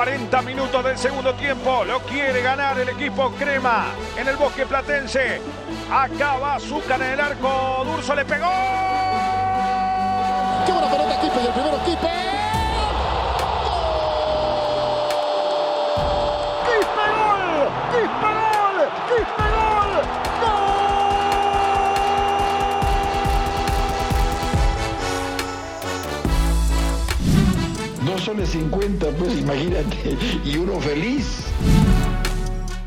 40 minutos del segundo tiempo. Lo quiere ganar el equipo Crema en el bosque platense. Acaba Azúcar en el arco. Durso le pegó. ¡Qué! Y el primero. Soles 50, pues imagínate, y uno feliz.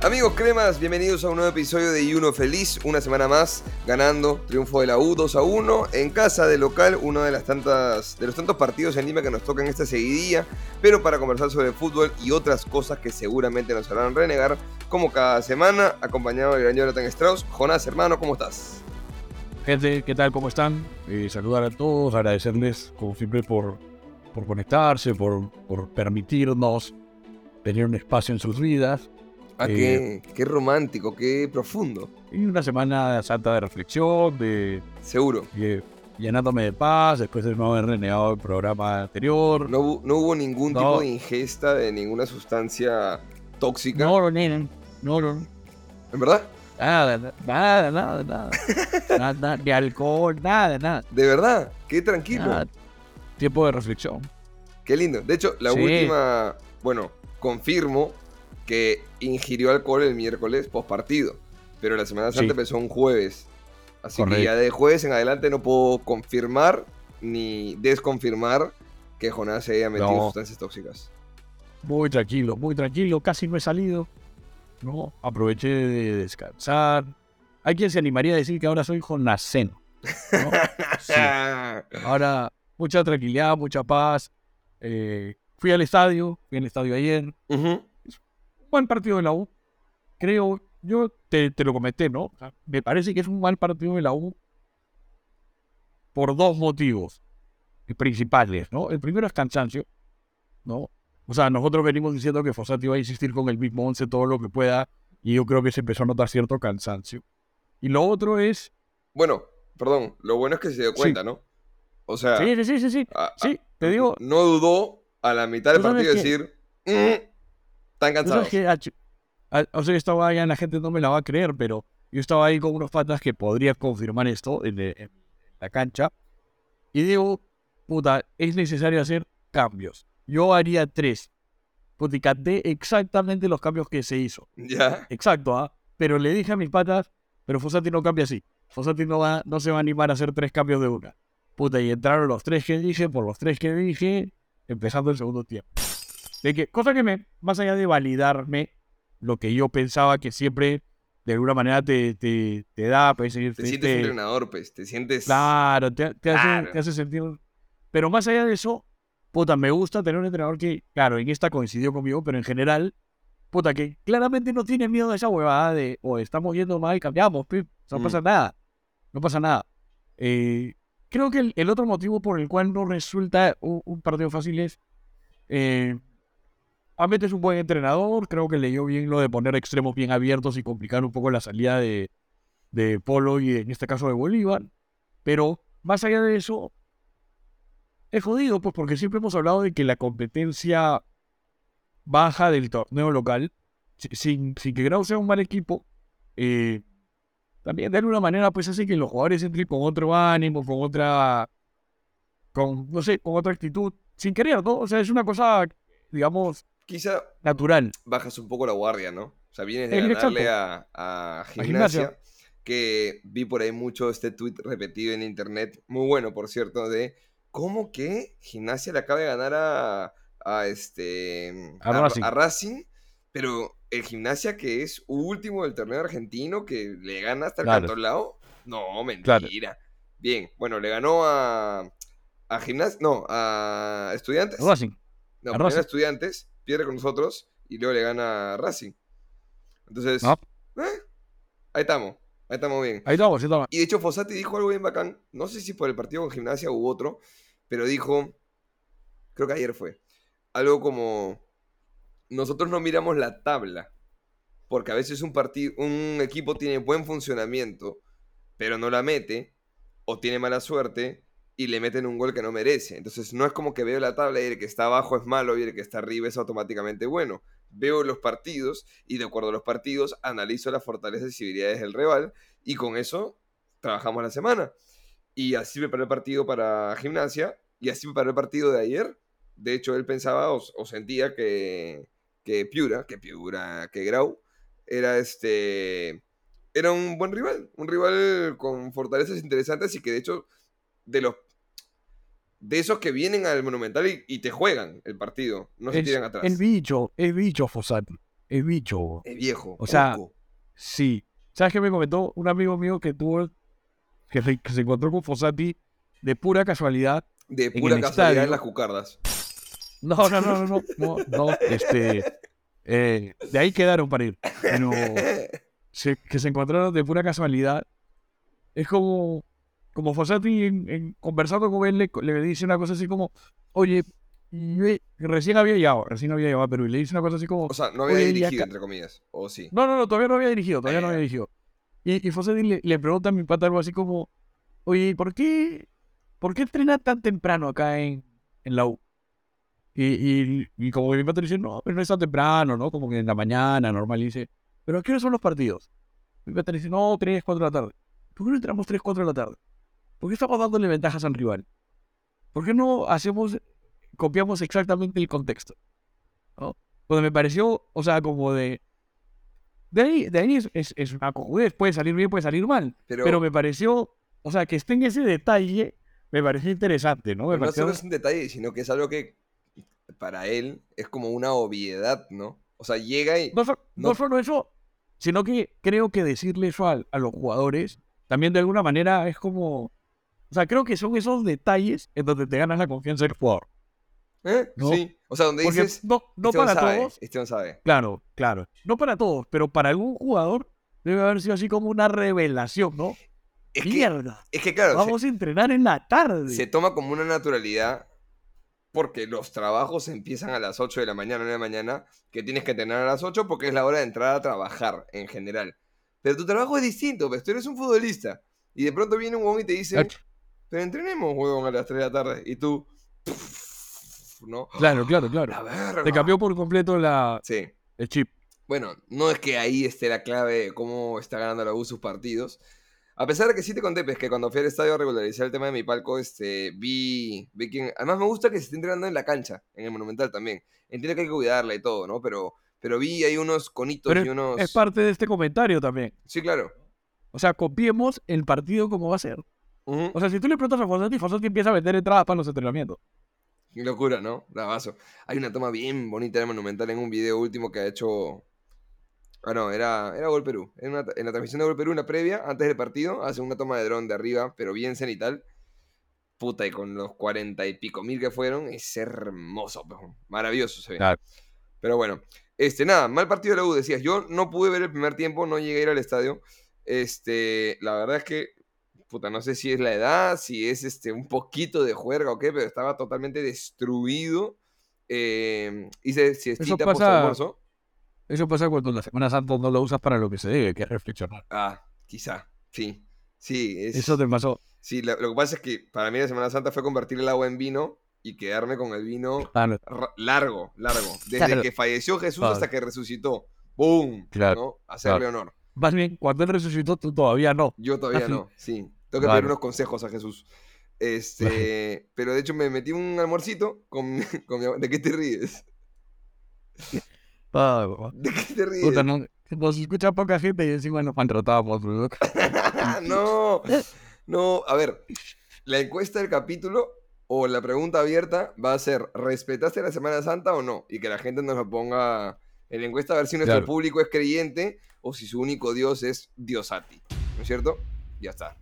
Amigos cremas, bienvenidos a un nuevo episodio de Y Uno Feliz, una semana más ganando, triunfo de la U 2 a 1 en casa de local, uno de las tantas de los tantos partidos en Lima que nos tocan esta seguidilla, pero para conversar sobre fútbol y otras cosas que seguramente nos harán renegar, como cada semana, acompañado del gran Jonathan Strauss. Jonás, hermano, ¿cómo estás? Gente, ¿qué tal? ¿Cómo están? Eh, saludar a todos, agradecerles como siempre por, por conectarse, por, por permitirnos tener un espacio en sus vidas. Ah, Eh, qué, qué romántico, qué profundo. Y una semana santa de reflexión, de, Seguro. de llenándome de paz, después de no haber renegado el programa anterior. No, no hubo ningún No. tipo de ingesta de ninguna sustancia tóxica. no, no, no, no, ¿En verdad? nada, nada, nada, nada, nada, nada, ni alcohol, nada, nada, ¿De verdad? Qué tranquilo. nada. Tiempo de reflexión. Qué lindo. De hecho, la Sí. última, bueno, confirmo que ingirió alcohol el miércoles post partido. Pero la Semana Santa Sí. empezó un jueves. Así que ya de jueves en adelante no puedo confirmar ni desconfirmar que Jonás se haya metido No. sustancias tóxicas. Muy tranquilo, muy tranquilo, casi no he salido. No, aproveché de descansar. Hay quien se animaría a decir que ahora soy jonaceno. ¿no? Sí. Ahora, mucha tranquilidad, mucha paz. Eh, fui al estadio, fui al estadio ayer. Ujú. Buen partido de la U. Creo, yo te, te lo comenté, ¿no? O sea, me parece que es un mal partido de la U por dos motivos principales, ¿no? El primero es cansancio, ¿no? O sea, nosotros venimos diciendo que Fossati va a insistir con el mismo 11 todo lo que pueda y yo creo que se empezó a notar cierto cansancio. Y lo otro es... Bueno, perdón, lo bueno es que se dio Sí. cuenta, ¿no? O sea, Sí, sí, sí, sí, sí. a- Sí, te digo, no dudó a la mitad del partido que- decir, "Mm, están Tú cansados. sabes que, ach- a- o sea, estaba allá, la gente no me la va a creer, pero yo estaba ahí con unos patas que podrían confirmar esto en, de- en la cancha. Y digo, puta, es necesario hacer cambios. Yo haría tres. Puta, canté exactamente los cambios que se hizo. Ya. Exacto, ¿ah? Pero le dije a mis patas, pero Fossati no cambia así. Fossati no, va, no se va a animar a hacer tres cambios de una. Puta, y entraron los tres que dije, por los tres que dije, empezando el segundo tiempo. De que, cosa que me, más allá de validarme lo que yo pensaba que siempre, de alguna manera, te, te, te da, pues, Te te- sientes te- entrenador, pues. Te sientes. Claro, te, te hace, Claro. te hace sentir. Pero más allá de eso, puta, me gusta tener un entrenador que, claro, en esta coincidió conmigo, pero en general, puta, que claramente no tiene miedo a esa huevada de, o estamos yendo mal y cambiamos, pi, no Mm. pasa nada. No pasa nada. Eh, creo que el, otro motivo por el cual no resulta un, partido fácil es. Eh, es un buen entrenador, creo que leyó bien lo de poner extremos bien abiertos y complicar un poco la salida de, Polo y en este caso de Bolívar. Pero más allá de eso, es jodido, pues porque siempre hemos hablado de que la competencia baja del torneo local, si- sin, sin que Grau sea un mal equipo, eh, también de alguna manera pues hace que los jugadores entren con otro ánimo, con otra, con, no sé, con otra actitud, sin querer, ¿no? O sea, es una cosa, digamos, Quizá natural. bajas un poco la guardia, ¿no? O sea, vienes de Eh, ganarle a, a gimnasia. gimnasia, que vi por ahí mucho este tweet repetido en internet, muy bueno, por cierto, de cómo que gimnasia le acaba de ganar a, a este A Racing. a Racing, pero el gimnasia que es último del torneo argentino, que le gana hasta el Claro. Cantolao. No, Claro. mentira. Bien, bueno, le ganó a, a gimnasia, no, a estudiantes. Racing. No, A Racing. Estudiantes, pierde con nosotros y luego le gana a Racing. Entonces, No. eh, ahí estamos, ahí estamos bien. Ahí estamos, ahí estamos. Y de hecho, Fossati dijo algo bien bacán, no sé si por el partido con gimnasia u otro, pero dijo, creo que ayer fue, algo como, nosotros no miramos la tabla, porque a veces un, un equipo tiene buen funcionamiento, pero no la mete, o tiene mala suerte, y le meten un gol que no merece. Entonces no es como que veo la tabla y el que está abajo es malo y el que está arriba es automáticamente bueno. Veo los partidos y de acuerdo a los partidos analizo las fortalezas y debilidades del rival y con eso trabajamos la semana. Y así me el partido para gimnasia y así me el partido de ayer. De hecho, él pensaba o sentía que, que Piura, que Piura, que Grau, era este. Era un buen rival. Un rival con fortalezas interesantes y que de hecho, de los. De esos que vienen al Monumental y, y te juegan el partido, no se Es tiran atrás. el bicho, el bicho, Fossati. El bicho. Es viejo. O sea. Sí. ¿Sabes qué me comentó un amigo mío que tuvo. que se, que se encontró con Fossati de pura casualidad? de pura casualidad estadio- en las cucardas. No, no, no, no, no, no, no, este. eh, de ahí quedaron para ir. Pero se- que se encontraron de pura casualidad. Es como. Como Fossati en- en- conversando con él le, le dice una cosa así como. Oye, yo recién había llegado, recién había llegado a Perú. Y le dice una cosa así como. O sea, no había dirigido, acá- entre comillas. O sí. No, no, no, todavía no había dirigido, todavía no Ah, había dirigido. Y, y Fossati le, le pregunta a mi pata algo así como, oye, ¿por qué, ¿por qué entrena tan temprano acá en, en la U? Y, y, y como que mi pata le dice, no, pero no es tan temprano, ¿no? Como que en la mañana, normal, y dice, ¿pero a qué hora son los partidos? Mi pata le dice, no, 3, 4 de la tarde. ¿Por qué no entramos 3, 4 de la tarde? ¿Por qué estamos dándole ventajas al rival? ¿Por qué no hacemos, copiamos exactamente el contexto? ¿No? Pues me pareció, o sea, como de, de ahí, de ahí es, es, es una cojudez, puede salir bien, puede salir mal. Pero, Pero, me pareció, o sea, que esté en ese detalle, me pareció interesante, ¿no? Me no pareció, solo es un detalle, sino que es algo que para él es como una obviedad, ¿no? O sea, llega y. no, so- no no- solo eso, sino que creo que decirle eso a, a los jugadores también de alguna manera es como, o sea, creo que son esos detalles en donde te ganas la confianza del jugador. ¿Eh? No. Sí. O sea, donde Porque dices. no, para sabe, todos, Esteban sabe. claro, claro, no para todos, pero para algún jugador debe haber sido así como una revelación, ¿no? Es que, Mierda, es que claro, se- vamos a entrenar en la tarde. se toma como una naturalidad porque los trabajos empiezan a las 8 de la mañana, 9 de la mañana, que tienes que entrenar a las 8 porque es la hora de entrar a trabajar en general. Pero tu trabajo es distinto, pues tú eres un futbolista. Y de pronto viene un huevón y te dice, pero entrenemos, huevón, a las 3 de la tarde. Y tú, ¿no? Claro, claro, claro. Te cambió por completo la, Sí. el chip. Bueno, no es que ahí esté la clave de cómo está ganando la U sus partidos. A pesar de que sí te conté, pues, que cuando fui al estadio a regularizar el tema de mi palco, este, vi, vi que... Además me gusta que se esté entrenando en la cancha, en el Monumental también. Entiendo que hay que cuidarla y todo, ¿no? Pero, pero vi ahí unos conitos Pero y unos... Es parte de este comentario también. Sí, claro. O sea, copiemos el partido como va a ser. O sea, si tú le preguntas a Fossati, Fossati empieza a vender entradas para los entrenamientos. Qué locura, ¿no? Bravazo. Hay una toma bien bonita del Monumental en un video último que ha hecho... Ah, no, era, era Gol Perú. En, una- en la transmisión de Gol Perú, una previa, antes del partido, hace una toma de dron de arriba, pero bien cenital. Puta, y con los cuarenta y pico mil que fueron, es hermoso, maravilloso se ve. Claro. Pero bueno, este, nada, mal partido de la U, decías. Yo no pude ver el primer tiempo, no llegué a ir al estadio. Este, la verdad es que, puta, no sé si es la edad, si es este, un poquito de juerga o qué, pero estaba totalmente destruido. Eh, hice siestita pasa- post almuerzo. Eso pasa cuando la Semana Santa no lo usas para lo que se debe, que es reflexionar. Ah, quizá, sí. Sí, es, Eso te pasó. sí lo, lo que pasa es que para mí la Semana Santa fue convertir el agua en vino y quedarme con el vino Claro, ra- largo, largo. Desde Claro. que falleció Jesús Claro. hasta que resucitó. ¡Boom! Claro, ¿no? Hacerle honor. Más bien, cuando él resucitó, tú todavía no. Yo todavía Ah, no, sí. Tengo que pedir unos consejos a Jesús. Este, pero de hecho me metí un almuercito con, con mi ¿De qué te ríes? Ah. ¿De qué te ríes? Puta, no, nos escucha poca gente y encima nos boludo. no, no. A ver, la encuesta del capítulo o la pregunta abierta va a ser: ¿respetaste la Semana Santa o no? Y que la gente nos lo ponga en la encuesta a ver si nuestro Claro. público es creyente o si su único Dios es Diosati. ¿No es cierto? Ya está.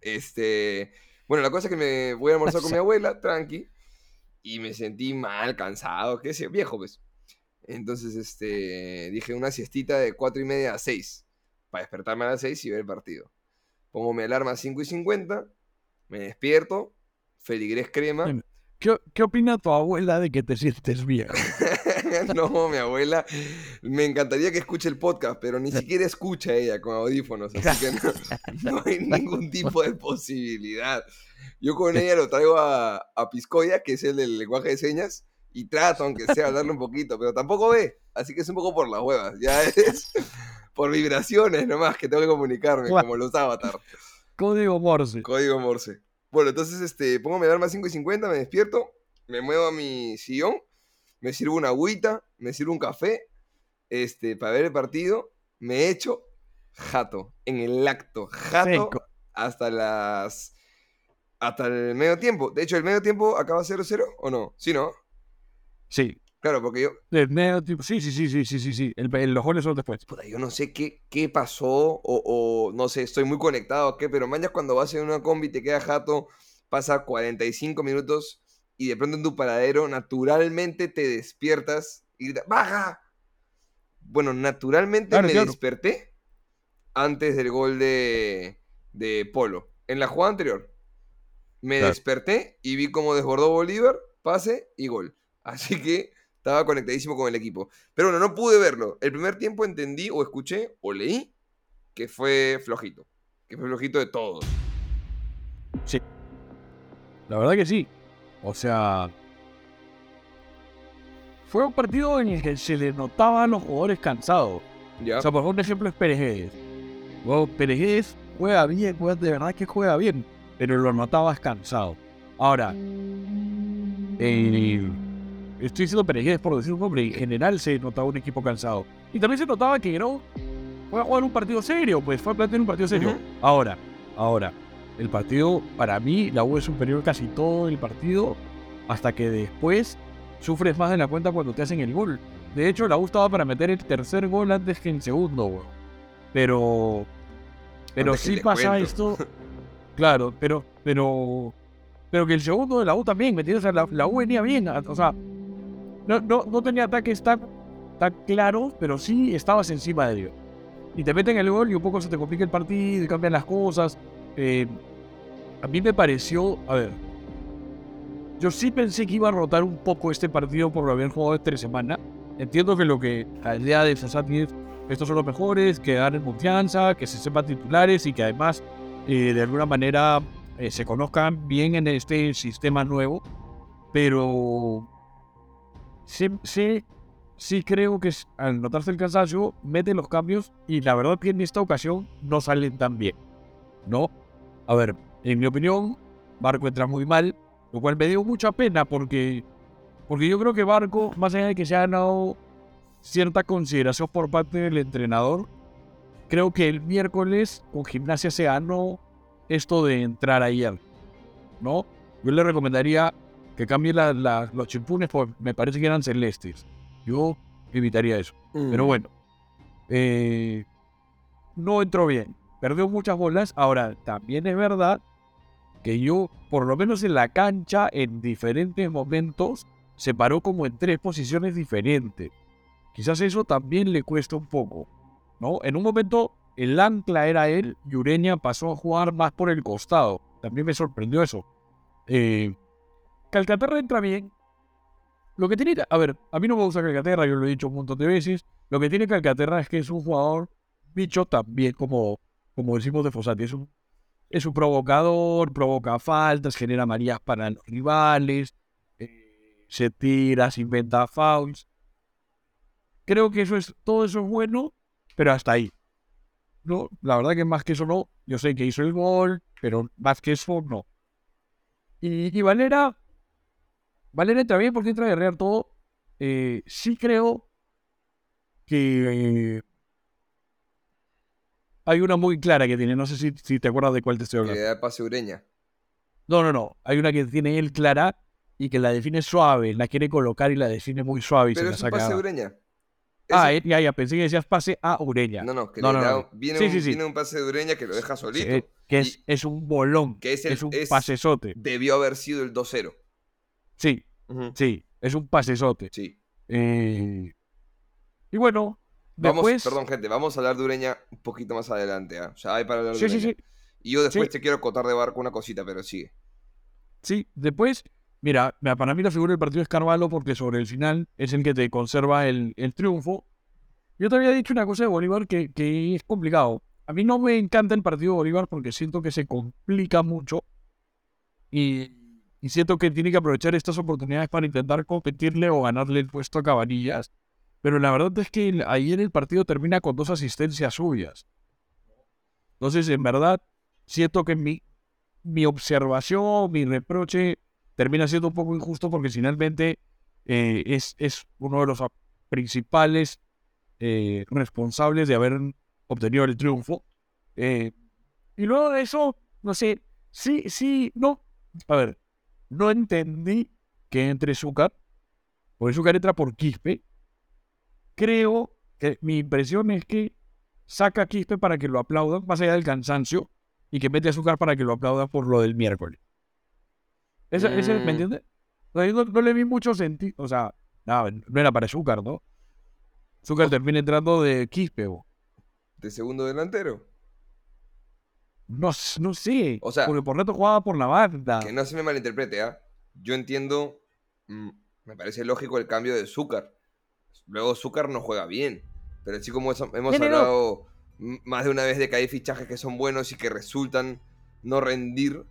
Este, bueno, la cosa es que me voy a almorzar con mi abuela, tranqui, y me sentí mal, cansado, qué sé, viejo, pues. Entonces, este, dije una siestita de cuatro y media a 6, para despertarme a las 6 y ver el partido. Pongo mi alarma a 5 y 50, me despierto, feligrés crema. ¿Qué, ¿Qué opina tu abuela de que te sientes bien? no, mi abuela, me encantaría que escuche el podcast, pero ni siquiera escucha ella con audífonos, así que no, no hay ningún tipo de posibilidad. Yo con ella lo traigo a, a Piscoya, que es el del lenguaje de señas, y trato, aunque sea, hablarle un poquito, pero tampoco ve. Así que es un poco por las huevas. Ya es por vibraciones nomás que tengo que comunicarme, Claro. como los avatar. Código Morse. Código Morse. Bueno, entonces, este, pongo mi alarma a 5 y 50, me despierto, me muevo a mi sillón, me sirvo una agüita, me sirvo un café, este, para ver el partido, me echo jato, en el acto, jato, Seco. hasta las... Hasta el medio tiempo. De hecho, ¿el medio tiempo acaba 0-0 o no? Sí, ¿no? Sí. Claro, porque yo. Sí, sí, sí, sí, sí, sí, sí. El, el- los goles son después. puta, yo no sé qué, qué pasó o, o no sé, estoy muy conectado o qué, pero mañana cuando vas en una combi te queda jato, pasa 45 minutos y de pronto en tu paradero naturalmente te despiertas y gritas, ¡baja! Bueno, naturalmente Claro, me claro. desperté antes del gol de, de Polo. En la jugada anterior, me Claro. desperté y vi cómo desbordó Bolívar, pase y gol. Así que estaba conectadísimo con el equipo. Pero bueno, no pude verlo. El primer tiempo entendí o escuché o leí que fue flojito. Que fue flojito de todos. La verdad que sí. O sea. Fue un partido en el que se le notaba a los jugadores cansados. O sea, por ejemplo, un ejemplo es Pérez. Pérez juega bien, juega, de verdad que juega bien, pero lo notabas cansado. Ahora, estoy diciendo Pérez por decir un nombre, en general se notaba un equipo cansado. Y también se notaba que no fue a jugar un partido serio, pues fue a plantear un partido serio. Ahora, ahora, el partido, para mí, la U es superior casi todo el partido, hasta que después sufres más de la cuenta cuando te hacen el gol. De hecho, la U estaba para meter el tercer gol antes que el segundo, weón. Pero. Pero Antes sí pasa cuento. esto. Claro, pero. Pero. Pero que el segundo de la U también, ¿me entiendes? O sea, la, la U venía bien. O sea, no, no, no tenía ataques tan, tan claros, pero sí estabas encima de ellos. Y te meten el gol y un poco se te complica el partido y cambian las cosas. Eh, a mí me pareció. A ver. Yo sí pensé que iba a rotar un poco este partido por haber jugado entre semana. Entiendo que lo que la idea de Sasaki es estos son los mejores, que ganen confianza, que se sepan titulares y que además eh, de alguna manera eh, se conozcan bien en este sistema nuevo. Pero sí, sí, sí creo que al notarse el cansancio, mete los cambios y la verdad que en esta ocasión no salen tan bien. ¿No? A ver, en mi opinión, Barco entra muy mal, lo cual me dio mucha pena porque, porque yo creo que Barco, más allá de que se ha ganado cierta consideración por parte del entrenador, creo que el miércoles con Gimnasia se ganó esto de entrar ayer, ¿no? Yo le recomendaría que cambie la- la- los chimpunes, porque me parece que eran celestes. Yo evitaría eso. Pero Mm. bueno, eh, no entró bien. Perdió muchas bolas. Ahora, también es verdad que yo, por lo menos en la cancha, en diferentes momentos, se paró como en tres posiciones diferentes. Quizás eso también le cuesta un poco, ¿no? En un momento, el ancla era él y Ureña pasó a jugar más por el costado. También me sorprendió eso. Eh, Calcaterra entra bien. Lo que tiene, a ver, a mí no me gusta Calcaterra, yo lo he dicho un montón de veces. Lo que tiene Calcaterra es que es un jugador bicho también, como, como decimos de Fossati. Es un, es un provocador, provoca faltas, genera marías para los rivales, eh, se tira, se inventa fouls. Creo que eso es, todo eso es bueno, pero hasta ahí. No, la verdad que más que eso no. Yo sé que hizo el gol, pero más que eso no. Y Valera, Valera entra bien porque entra a guerrear todo. Eh, sí creo que eh, hay una muy clara que tiene. No sé si, si te acuerdas de cuál te estoy Que hablando. da pase Ureña. No, no, no. Hay una que tiene él clara y que la define suave. La quiere colocar y la define muy suave y Pero se es la un pase saca. a Ureña. Ah, eh, ya, ya. Pensé que decías pase a Ureña. No, no, que No, le no, da- no. Viene, Sí, un, sí, sí. viene un pase de Ureña que lo deja solito. Que es, es un bolón. que es el- es un es- pasesote. debió haber sido el 2-0. Sí, sí. Es un pasesote. Sí. Eh, y bueno, Vamos, después. perdón, gente, vamos a hablar de Ureña un poquito más adelante. ¿ah? O sea, hay para hablar de Sí, sí, Ureña. sí. Y yo después Sí. te quiero acotar de barco una cosita, pero sigue. Sí, después, mira, mira, para mí la figura del partido es Carvalho porque sobre el final es el que te conserva el, el triunfo. Yo te había dicho una cosa de Bolívar que, que es complicado. A mí no me encanta el partido de Bolívar porque siento que se complica mucho Y, y siento que tiene que aprovechar estas oportunidades para intentar competirle o ganarle el puesto a Cabanillas. Pero la verdad es que ayer el partido termina con dos asistencias suyas. Entonces, en verdad, siento que mi, mi observación, mi reproche, termina siendo un poco injusto porque finalmente eh, es, es uno de los principales eh, responsables de haber obtenido el triunfo. Eh, y luego de eso, no sé, sí, sí, no. A ver, no entendí que entre Zúcar, porque Zúcar entra por Quispe. Creo que mi impresión es que saca a Quispe para que lo aplaudan, más allá del cansancio, y que mete a Zúcar para que lo aplaudan por lo del miércoles. Ese, ese, ¿Me Mm. entiendes? O sea, yo no, no le vi mucho sentido. O sea, no, no era para Zúcar, ¿no? Zúcar termina entrando de Quispe, bo. De segundo delantero. No, s- no sé. O sea, porque por rato jugaba por la banda. Que no se me malinterprete, ¿ah? Yo entiendo, mm, me parece lógico el cambio de Zúcar. Luego Zúcar no juega bien. Pero así como eso- hemos No, no, no. hablado más de una vez de que hay fichajes que son buenos y que resultan no rendir,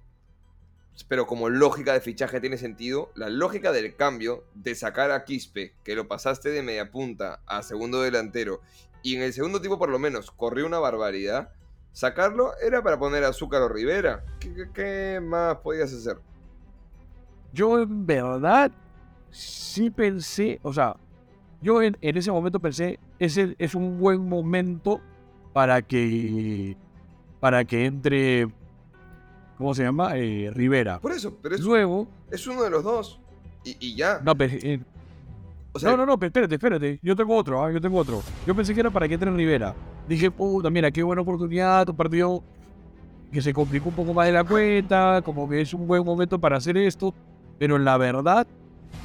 pero como lógica de fichaje tiene sentido, la lógica del cambio de sacar a Quispe, que lo pasaste de media punta a segundo delantero, y en el segundo tiempo por lo menos corrió una barbaridad, sacarlo era para poner a Zúcar o Rivera. ¿Qué, qué- qué más podías hacer? Yo en verdad sí pensé, o sea, yo en, en ese momento pensé, ese es un buen momento para que para que entre, ¿cómo se llama? Eh, Rivera. Por eso, pero es, Luego, es uno de los dos. Y, y ya. no, pero, eh, o no, no, no, espérate, espérate, yo tengo otro, ah, yo tengo otro. Yo pensé que era para entre Rivera. Dije, puta, mira, qué buena oportunidad, un partido que se complicó un poco más de la cuenta, como que es un buen momento para hacer esto, pero la verdad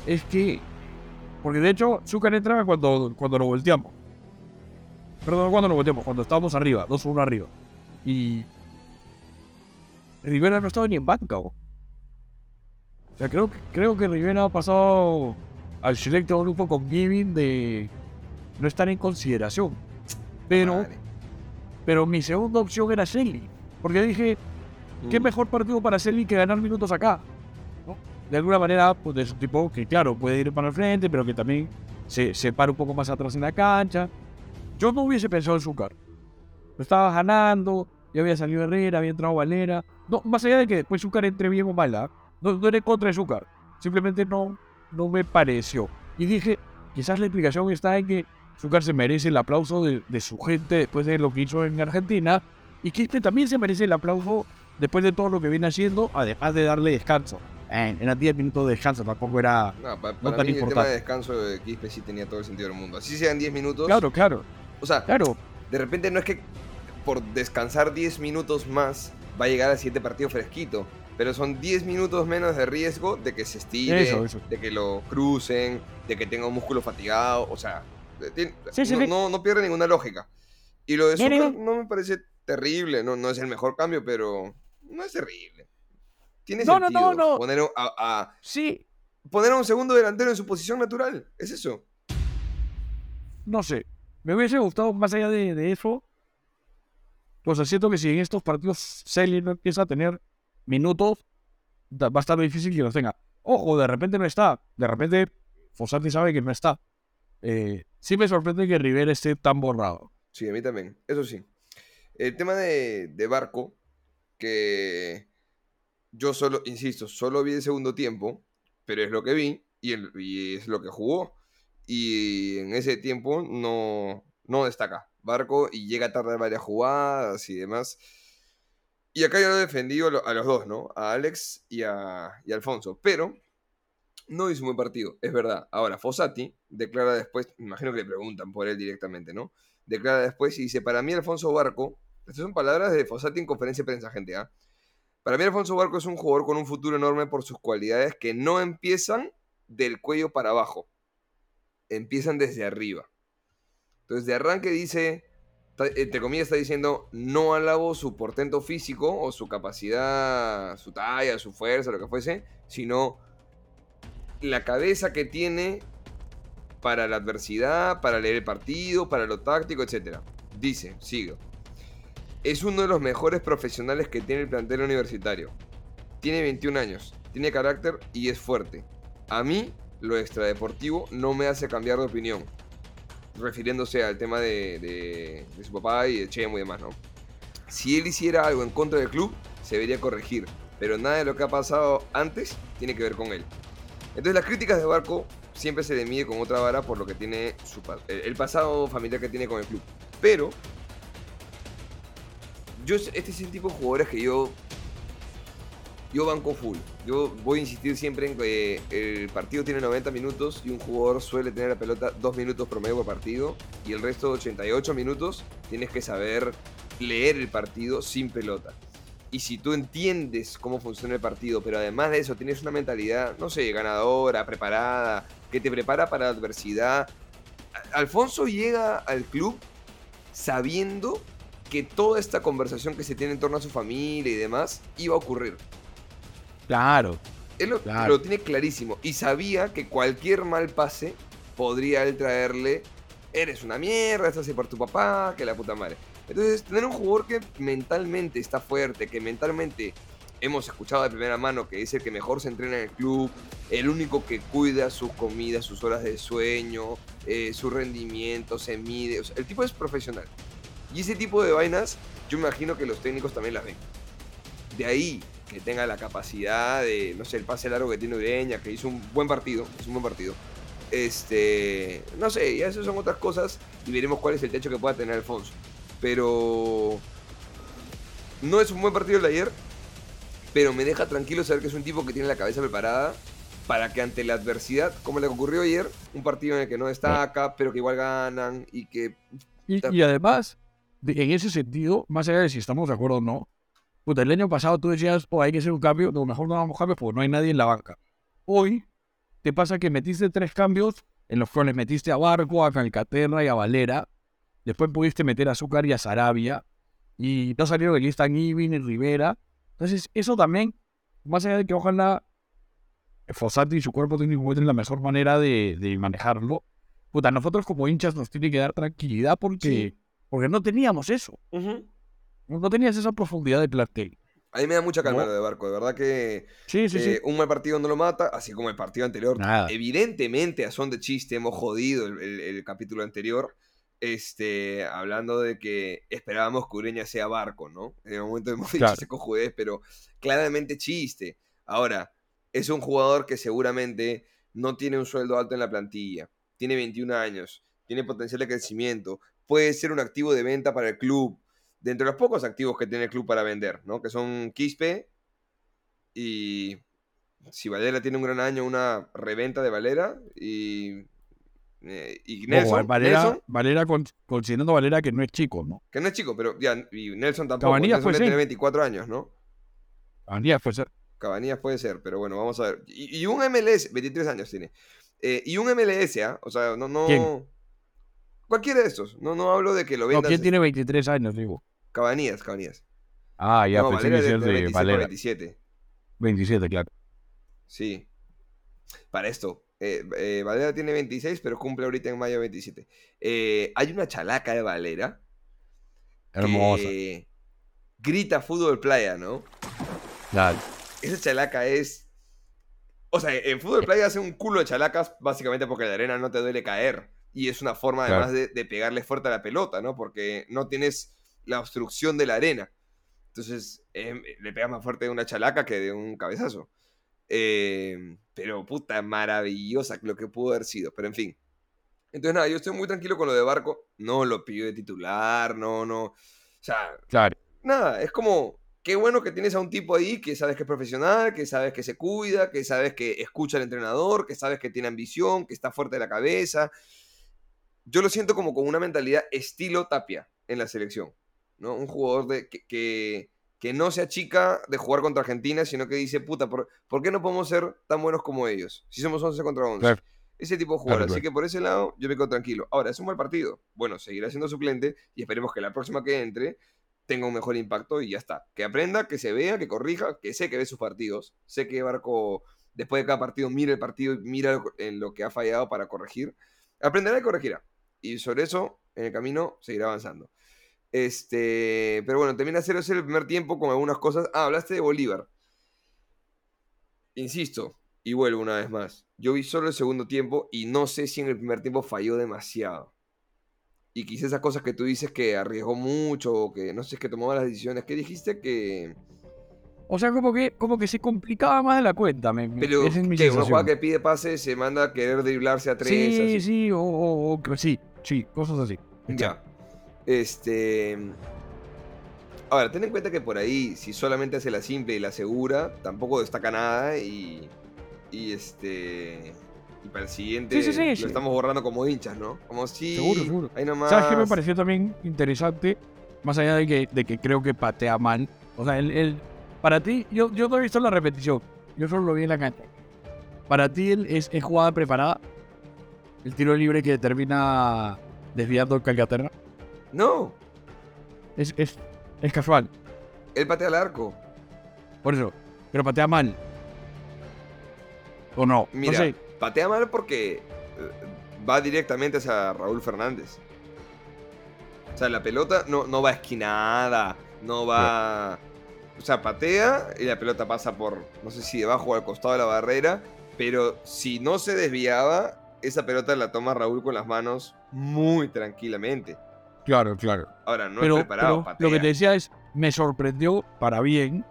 es que, porque de hecho, Zúcar entraba cuando, cuando lo volteamos. Perdón, cuando lo volteamos, cuando estábamos arriba, 2-1 arriba. Y Rivera no estaba ni en banca, o sea, creo, creo que Rivera ha pasado al selecto grupo con Giving de no estar en consideración. Pero, madre. pero mi segunda opción era Shelly. Porque dije, ¿qué Mm. mejor partido para Shelly que ganar minutos acá? ¿no? De alguna manera, pues es un tipo que, claro, puede ir para el frente, pero que también se, se para un poco más atrás en la cancha. Yo no hubiese pensado en Zúcar. Lo estaba ganando, ya había salido Herrera, había entrado Valera. No, más allá de que después Zúcar entre bien o mal, ¿ah? no, no era en contra de Zúcar. Simplemente no, no me pareció. Y dije, quizás la explicación está en que Zúcar se merece el aplauso de, de su gente después de lo que hizo en Argentina. Y Quispe también se merece el aplauso después de todo lo que viene haciendo, además de darle descanso. Eh, eran 10 minutos de descanso, tampoco era... No, pa- no para tan mí el tema importante. de descanso de Quispe sí tenía todo el sentido del mundo. Así sean 10 minutos. Claro, claro, O sea, claro. de repente no es que por descansar 10 minutos más va a llegar al siguiente partido fresquito. Pero son 10 minutos menos de riesgo de que se estire, Eso, eso. de que lo crucen, de que tenga un músculo fatigado. O sea, Sí, sí, no, no- no pierde ninguna lógica. Y lo de Mira, mira. no me parece terrible. No, no es el mejor cambio, pero no es terrible. Tiene No, sentido no. Poner, a, a- Sí, poner a un segundo delantero en su posición natural. Es eso. no sé. Me hubiese gustado más allá de, de eso. Pues siento que si en estos partidos Selly no empieza a tener minutos, va a estar difícil que los tenga. Ojo, de repente no está. De repente Fossati sabe que no está. Eh, sí me sorprende que Rivera esté tan borrado. Sí, a mí también. Eso sí. El tema de, de Barco, que yo solo, insisto, solo vi el segundo tiempo, pero es lo que vi y, el- y es lo que jugó. Y en ese tiempo no, no destaca Barco y llega a tardar varias jugadas y demás. Y acá yo lo he defendido a lo- a los dos, ¿no? A Alex y a, y Alfonso. Pero no hizo un buen partido, es verdad. Ahora, Fossati declara después, imagino que le preguntan por él directamente, ¿no? Declara después y dice, para mí Alfonso Barco, estas son palabras de Fossati en conferencia de prensa, gente, ¿ah? Para mí Alfonso Barco es un jugador con un futuro enorme por sus cualidades que no empiezan del cuello para abajo, empiezan desde arriba. Entonces, de arranque dice, entre comillas está diciendo, no alabo su portento físico o su capacidad, su talla, su fuerza, lo que fuese, sino la cabeza que tiene para la adversidad, para leer el partido, para lo táctico, etc. Dice, sigo. Es uno de los mejores profesionales que tiene el plantel universitario. tiene 21 años, tiene carácter y es fuerte. A mí, lo extradeportivo no me hace cambiar de opinión, refiriéndose al tema de, su papá y de Chemo y demás, ¿no? Si él hiciera algo en contra del club, se debería corregir, pero nada de lo que ha pasado antes tiene que ver con él. Entonces las críticas de Barco siempre se le mide con otra vara por lo que tiene su, el, el pasado familiar que tiene con el club. Pero yo este es el tipo de jugadores que yo yo banco full. Yo voy a insistir siempre en que el partido tiene 90 minutos y un jugador suele tener la pelota 2 minutos promedio por partido y el resto de 88 minutos tienes que saber leer el partido sin pelota. Y si tú entiendes cómo funciona el partido, pero además de eso tienes una mentalidad, no sé, ganadora, preparada, que te prepara para la adversidad. Alfonso llega al club sabiendo que toda esta conversación que se tiene en torno a su familia y demás iba a ocurrir. Claro. Él lo, Claro. lo tiene clarísimo y sabía que cualquier mal pase podría él traerle, eres una mierda, estás ahí por tu papá, que la puta madre. Entonces, tener un jugador que mentalmente está fuerte, que mentalmente hemos escuchado de primera mano que es el que mejor se entrena en el club, el único que cuida sus comidas, sus horas de sueño, eh, su rendimiento, se mide, o sea, el tipo es profesional. Y ese tipo de vainas, yo imagino que los técnicos también las ven. De ahí que tenga la capacidad de, no sé, el pase largo que tiene Ureña, que hizo un buen partido, es un buen partido. Este, no sé, ya eso son otras cosas y veremos cuál es el techo que pueda tener Alfonso. Pero no es un buen partido el de ayer, pero me deja tranquilo saber que es un tipo que tiene la cabeza preparada para que ante la adversidad, como le ocurrió ayer, un partido en el que no destaca, pero que igual ganan y que Y, y además, de- en ese sentido, más allá de si estamos de acuerdo o no, puta, el año pasado tú decías, oh, hay que hacer un cambio, no, mejor no hagamos cambios porque no hay nadie en la banca. Hoy te pasa que metiste tres cambios en los cuales metiste a Barco, a Calcaterra y a Valera. Después pudiste meter a Azúcar y a Sarabia. Y no salieron de lista Ibin ni Rivera. Entonces, eso también, más allá de que ojalá Fossati y su cuerpo técnico encuentren la mejor manera de, de manejarlo, puta, a nosotros como hinchas nos tiene que dar tranquilidad porque, porque no teníamos eso. No, no tenías esa profundidad de plantel. a mí me da mucha calma No. lo de Barco, de verdad que Sí, sí, sí. Eh, un mal partido no lo mata, así como el partido anterior. Nada. Evidentemente, a son de chiste, hemos jodido el, el- el capítulo anterior. Este, hablando de que esperábamos que Ureña sea barco, ¿no? En el momento hemos dicho Claro. ese cojudez, pero claramente chiste. Ahora, es un jugador que seguramente no tiene un sueldo alto en la plantilla. Tiene 21 años, tiene potencial de crecimiento, puede ser un activo de venta para el club. De entre los pocos activos que tiene el club para vender, ¿no? Que son Quispe, y si Valera tiene un gran año, una reventa de Valera. Y, eh, y Nelson, Valera, Nelson, Valera con- considerando Valera que no es chico, ¿no? que no es chico, pero ya, y Nelson tampoco. Cabanillas Nelson puede ser. tener 24 años, ¿no? Andía fue ser. Cabanillas puede ser, pero bueno, vamos a ver. Y, y un MLS, 23 años tiene. Eh, y un MLS, ¿ah? O sea, no, no. ¿Quién? Cualquiera de estos. No, no hablo de que lo No, vendan. ¿quién tiene 23 años, digo? Cabanillas, Cabanillas. Ah, ya, no, pensé Valera que de 26 o Valera. 27. 27, claro. Sí. Para esto. eh, eh, Valera tiene 26, pero cumple ahorita en mayo 27. Eh, hay una chalaca de Valera. Hermosa. que grita fútbol playa, ¿no? Claro. Esa chalaca es. O sea, en fútbol playa hace un culo de chalacas, básicamente porque la arena no te duele caer. Y es una forma, Claro. además, de, de pegarle fuerte a la pelota, ¿no? Porque no tienes la obstrucción de la arena. Entonces, eh, le pegas más fuerte de una chalaca que de un cabezazo. Eh, pero puta, maravillosa lo que pudo haber sido. Pero en fin. Entonces, nada, yo estoy muy tranquilo con lo de Barco. No lo pido de titular, no, no. O sea, Claro. nada, es como, qué bueno que tienes a un tipo ahí que sabes que es profesional, que sabes que se cuida, que sabes que escucha al entrenador, que sabes que tiene ambición, que está fuerte de la cabeza. Yo lo siento como con una mentalidad estilo Tapia en la selección, ¿no? Un jugador de, que, que, que no se achica de jugar contra Argentina, sino que dice, puta, ¿por, ¿por qué no podemos ser tan buenos como ellos? Si somos 11 contra 11. Claro. Ese tipo de jugador. Claro, Así que por ese lado yo me quedo tranquilo. Ahora, es un mal partido. Bueno, seguirá siendo suplente y esperemos que la próxima que entre tenga un mejor impacto y ya está. Que aprenda, que se vea, que corrija, que sé que ve sus partidos. Sé que Barco, después de cada partido, mira el partido y mira en lo que ha fallado para corregir. Aprenderá y corregirá. Y sobre eso, en el camino, seguirá avanzando. Este, pero bueno, termina 0-0 el primer tiempo con algunas cosas. Ah, hablaste de Bolívar. Insisto, y vuelvo una vez más. Yo vi solo el segundo tiempo y no sé si en el primer tiempo falló demasiado. Y quizás esas cosas que tú dices que arriesgó mucho o que no sé, que tomó malas decisiones. ¿Qué dijiste? Que. O sea, como que, como que se complicaba más de la cuenta. Me, Pero, es mi ¿qué? Una jugada que pide pase se manda a querer driblarse a tres. Sí, así. sí, o, o- o que- sí, sí, cosas así. Ya. Este. Ahora, ten en cuenta que por ahí, si solamente hace la simple y la segura, tampoco destaca nada y. Y este. Y para el siguiente Sí, sí, sí, lo estamos borrando como hinchas, ¿no? Como si. Seguro, seguro. Ahí nomás. ¿Sabes qué me pareció también interesante? Más allá de que, de que creo que patea mal. O sea, el, el- para ti, yo, yo no he visto la repetición. Yo solo lo vi en la cancha. Para ti es, es jugada preparada. El tiro libre que termina desviando el Calcaterra. No, Es, es, es casual. él patea al arco. Por eso. Pero patea mal. ¿O no? Mira, no sé. patea mal porque eh, va directamente hacia Raúl Fernández. O sea, la pelota no, no va esquinada, no va... O sea, patea y la pelota pasa por, no sé si debajo o al costado de la barrera, pero si no se desviaba, esa pelota la toma Raúl con las manos muy tranquilamente. Claro, claro. Ahora, no pero, es preparado, pero lo que te decía es, me sorprendió para bien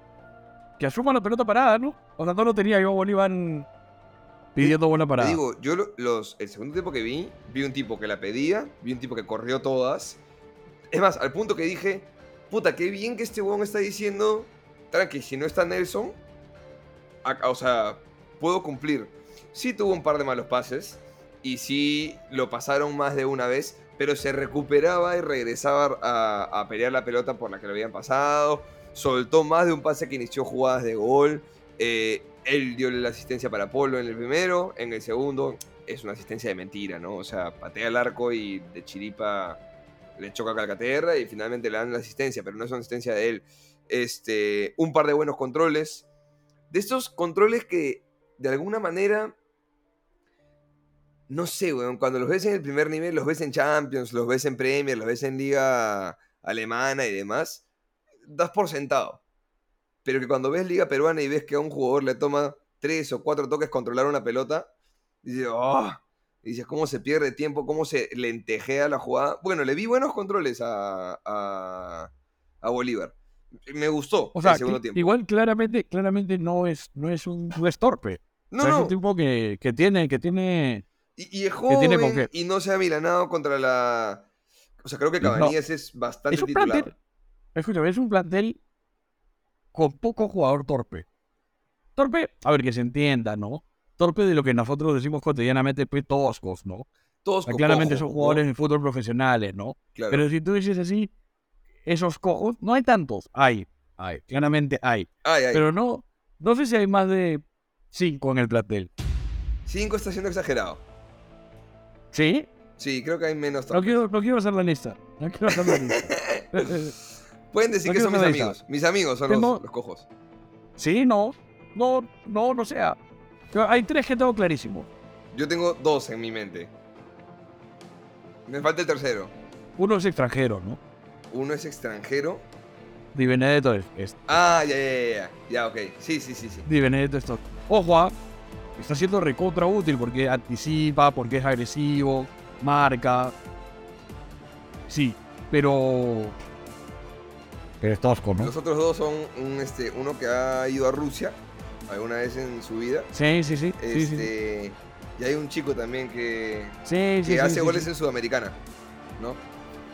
que asuma la pelota parada, ¿no? O sea, no lo tenía yo Bolívar pidiendo buena Te parada. digo, yo lo- los, el segundo tiempo que vi, vi un tipo que la pedía, vi un tipo que corrió todas. Es más, al punto que dije, puta, qué bien que este huevón está diciendo, tranqui, si no está Nelson, a- o sea, puedo cumplir. Sí tuvo un par de malos pases y sí lo pasaron más de una vez, pero se recuperaba y regresaba a, pelear la pelota por la que lo habían pasado. Soltó más de un pase que inició jugadas de gol. Eh, él dio la asistencia para Polo en el primero, en el segundo es una asistencia de mentira, ¿no? O sea, patea el arco y de chiripa le choca a Calcaterra y finalmente le dan la asistencia, pero no es una asistencia de él. Este, un par de buenos controles. De estos controles que de alguna manera no sé, weón, cuando los ves en el primer nivel, los ves en Champions, los ves en Premier, los ves en Liga Alemana y demás, das por sentado. Pero que cuando ves Liga Peruana y ves que a un jugador le toma tres o cuatro toques controlar una pelota, dices, oh, y dices, cómo se pierde tiempo, cómo se lentejea la jugada. Bueno, le vi buenos controles a, a, a Bolívar. Me gustó o sea, el segundo tiempo. igual claramente, claramente no es, no es un, no es torpe. no, O sea, es no, un tipo que, que tiene, que tiene. Y, y es tiene con joven qué. y no se ha milanado contra la... O sea, creo que No. Cabanías es bastante Es un titular. plantel. Escúchame, es un plantel con poco jugador torpe. Torpe, a ver que se entienda, ¿no? Torpe de lo que nosotros decimos cotidianamente, pues toscos, ¿no? Todos O sea, con claramente cojo, son ¿no? jugadores de fútbol profesionales, ¿no? Claro. Pero si tú dices así, esos cojos, no hay tantos. Hay, hay, claramente hay. Ay, ay. Pero no, no sé si hay más de cinco en el plantel. Cinco está siendo exagerado. ¿Sí? Sí, creo que hay menos. No quiero, no quiero hacer la lista. No quiero hacer la lista. Pueden decir no que son mis amigos. Mis amigos son los, los cojos. sí, no. No, no, no sea. Hay tres que tengo clarísimo. Yo tengo dos en mi mente. Me falta el tercero. Uno es extranjero, ¿no? Uno es extranjero. Di Benedetto es, es- Ah, ya, ya, ya, ya. Ya, ok. Sí, sí, sí, sí. Di Benedetto es todo. Ojo, ah, está siendo recontra útil porque anticipa, porque es agresivo, marca. Sí, pero. Pero es tosco, ¿no? Los otros dos son un, este, uno que ha ido a Rusia alguna vez en su vida. Sí, sí, sí. sí, sí, sí. Este, Y hay un chico también que, Sí, que hace sí, goles sí. en Sudamericana. ¿No?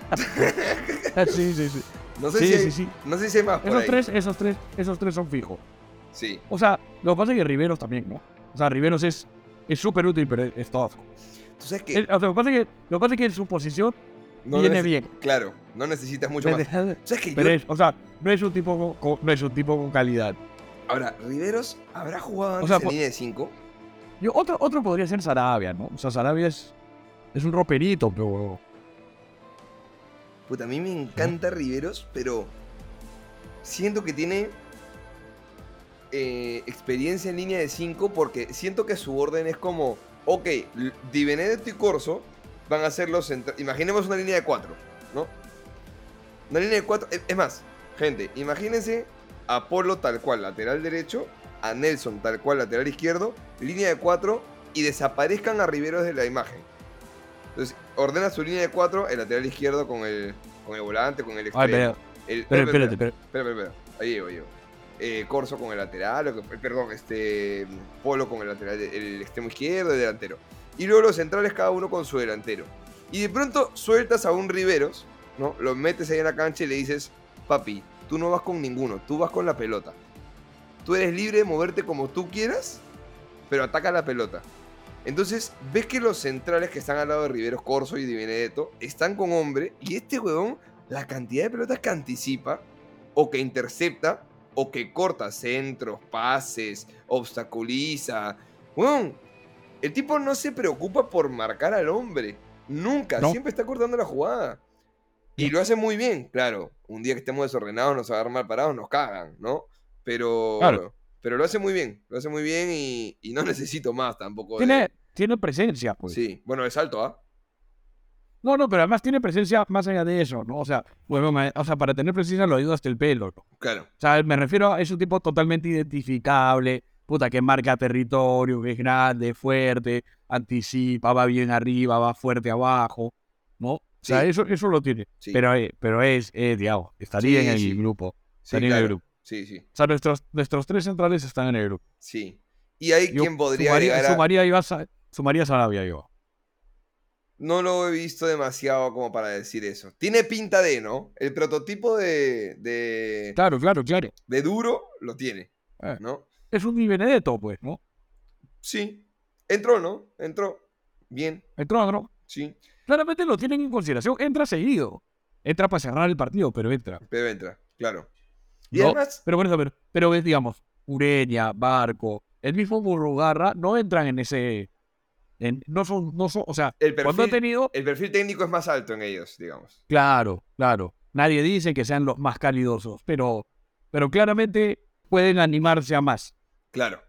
Ah, Sí, sí, sí. No sé, Sí, si, hay, sí, sí. No sé si hay más por Esos ahí. tres, esos tres, esos tres son fijos. Sí. O sea, lo que pasa es que Riveros también, ¿no? O sea, Riveros es es súper útil, pero es, es tosco. Tú sabes que El- o sea, lo, que pasa es que, lo que pasa es que en su posición no viene bien. Claro, no necesitas mucho más. Pero ¿Sabes que yo- es, o sea, no es un tipo con, con- no es un tipo con calidad. Ahora, Riveros habrá jugado antes sea, en línea de 5. Yo, otro, otro podría ser Sarabia, ¿no? O sea, Sarabia es, es un roperito, pero. Puta, a mí me encanta Riveros, pero siento que tiene eh, experiencia en línea de 5 porque siento que su orden es como, ok, Di Benedetto y Corso van a ser los Imaginemos una línea de 4, ¿no? Una línea de 4, es, es más, gente, imagínense a Polo tal cual, lateral derecho, a Nelson tal cual lateral izquierdo, línea de 4 y desaparezcan a Riveros de la imagen. Entonces, ordena su línea de 4, el lateral izquierdo con el, con el volante, con el extremo. Ay, pero, El- pero, espera, espérate, espera, pero, espera, espera. Ahí llego, ahí llego. Eh, Corso con el lateral, que- perdón, este Polo con el lateral, el extremo izquierdo, el delantero. Y luego los centrales cada uno con su delantero. Y de pronto sueltas a un Riveros, ¿no? Lo metes ahí en la cancha y le dices, papi, tú no vas con ninguno, tú vas con la pelota. Tú eres libre de moverte como tú quieras, pero ataca la pelota. Entonces, ves que los centrales que están al lado de Riveros, Corso y Di Benedetto están con hombre y este huevón, la cantidad de pelotas que anticipa o que intercepta o que corta centros, pases, obstaculiza. El tipo no se preocupa por marcar al hombre. Nunca, No. siempre está cortando la jugada. Y lo hace muy bien, claro. Un día que estemos desordenados, nos agarran mal parados, nos cagan, ¿no? Pero, Claro. pero lo hace muy bien, lo hace muy bien y, y no necesito más tampoco. de- tiene, tiene presencia, pues. Sí, bueno, es alto, ¿ah? No, no, pero además tiene presencia más allá de eso, ¿no? O sea, bueno, o sea, para tener presencia lo ayuda hasta el pelo, ¿no? Claro, O sea, me refiero a es un tipo totalmente identificable, puta, que marca territorio, que es grande, fuerte, anticipa, va bien arriba, va fuerte abajo, ¿no? O sea, eso, eso lo tiene. sí. Pero, eh, pero es, eh, digamos, estaría Sí, en el grupo. sí, estaría en el grupo. Sí, sí, O sea, nuestros, nuestros tres centrales están en el grupo. sí. Y ahí Yo quien podría sumaría, llegar a... sumaría, a Ibasa- sumaría Sarabia yo. No lo he visto demasiado como para decir eso. Tiene pinta de, ¿no? El prototipo de, de, Claro, claro, claro. de duro lo tiene, Eh, ¿no? es un Di Benedetto, pues, ¿no? Sí. Entró, ¿no? Entró. Bien, Entró, ¿no? sí. Claramente lo tienen en consideración. Entra seguido. Entra para cerrar el partido, pero entra. Pero entra, claro. Y No, además, Pero eso, pero, pero ves, digamos, Ureña, Barco, el mismo Burrugarra no entran en ese. No son, no son, o sea, el cuando ha perfil, tenido. el perfil técnico es más alto en ellos, digamos. Claro, claro. Nadie dice que sean los más calidosos, pero, pero claramente pueden animarse a más. Claro.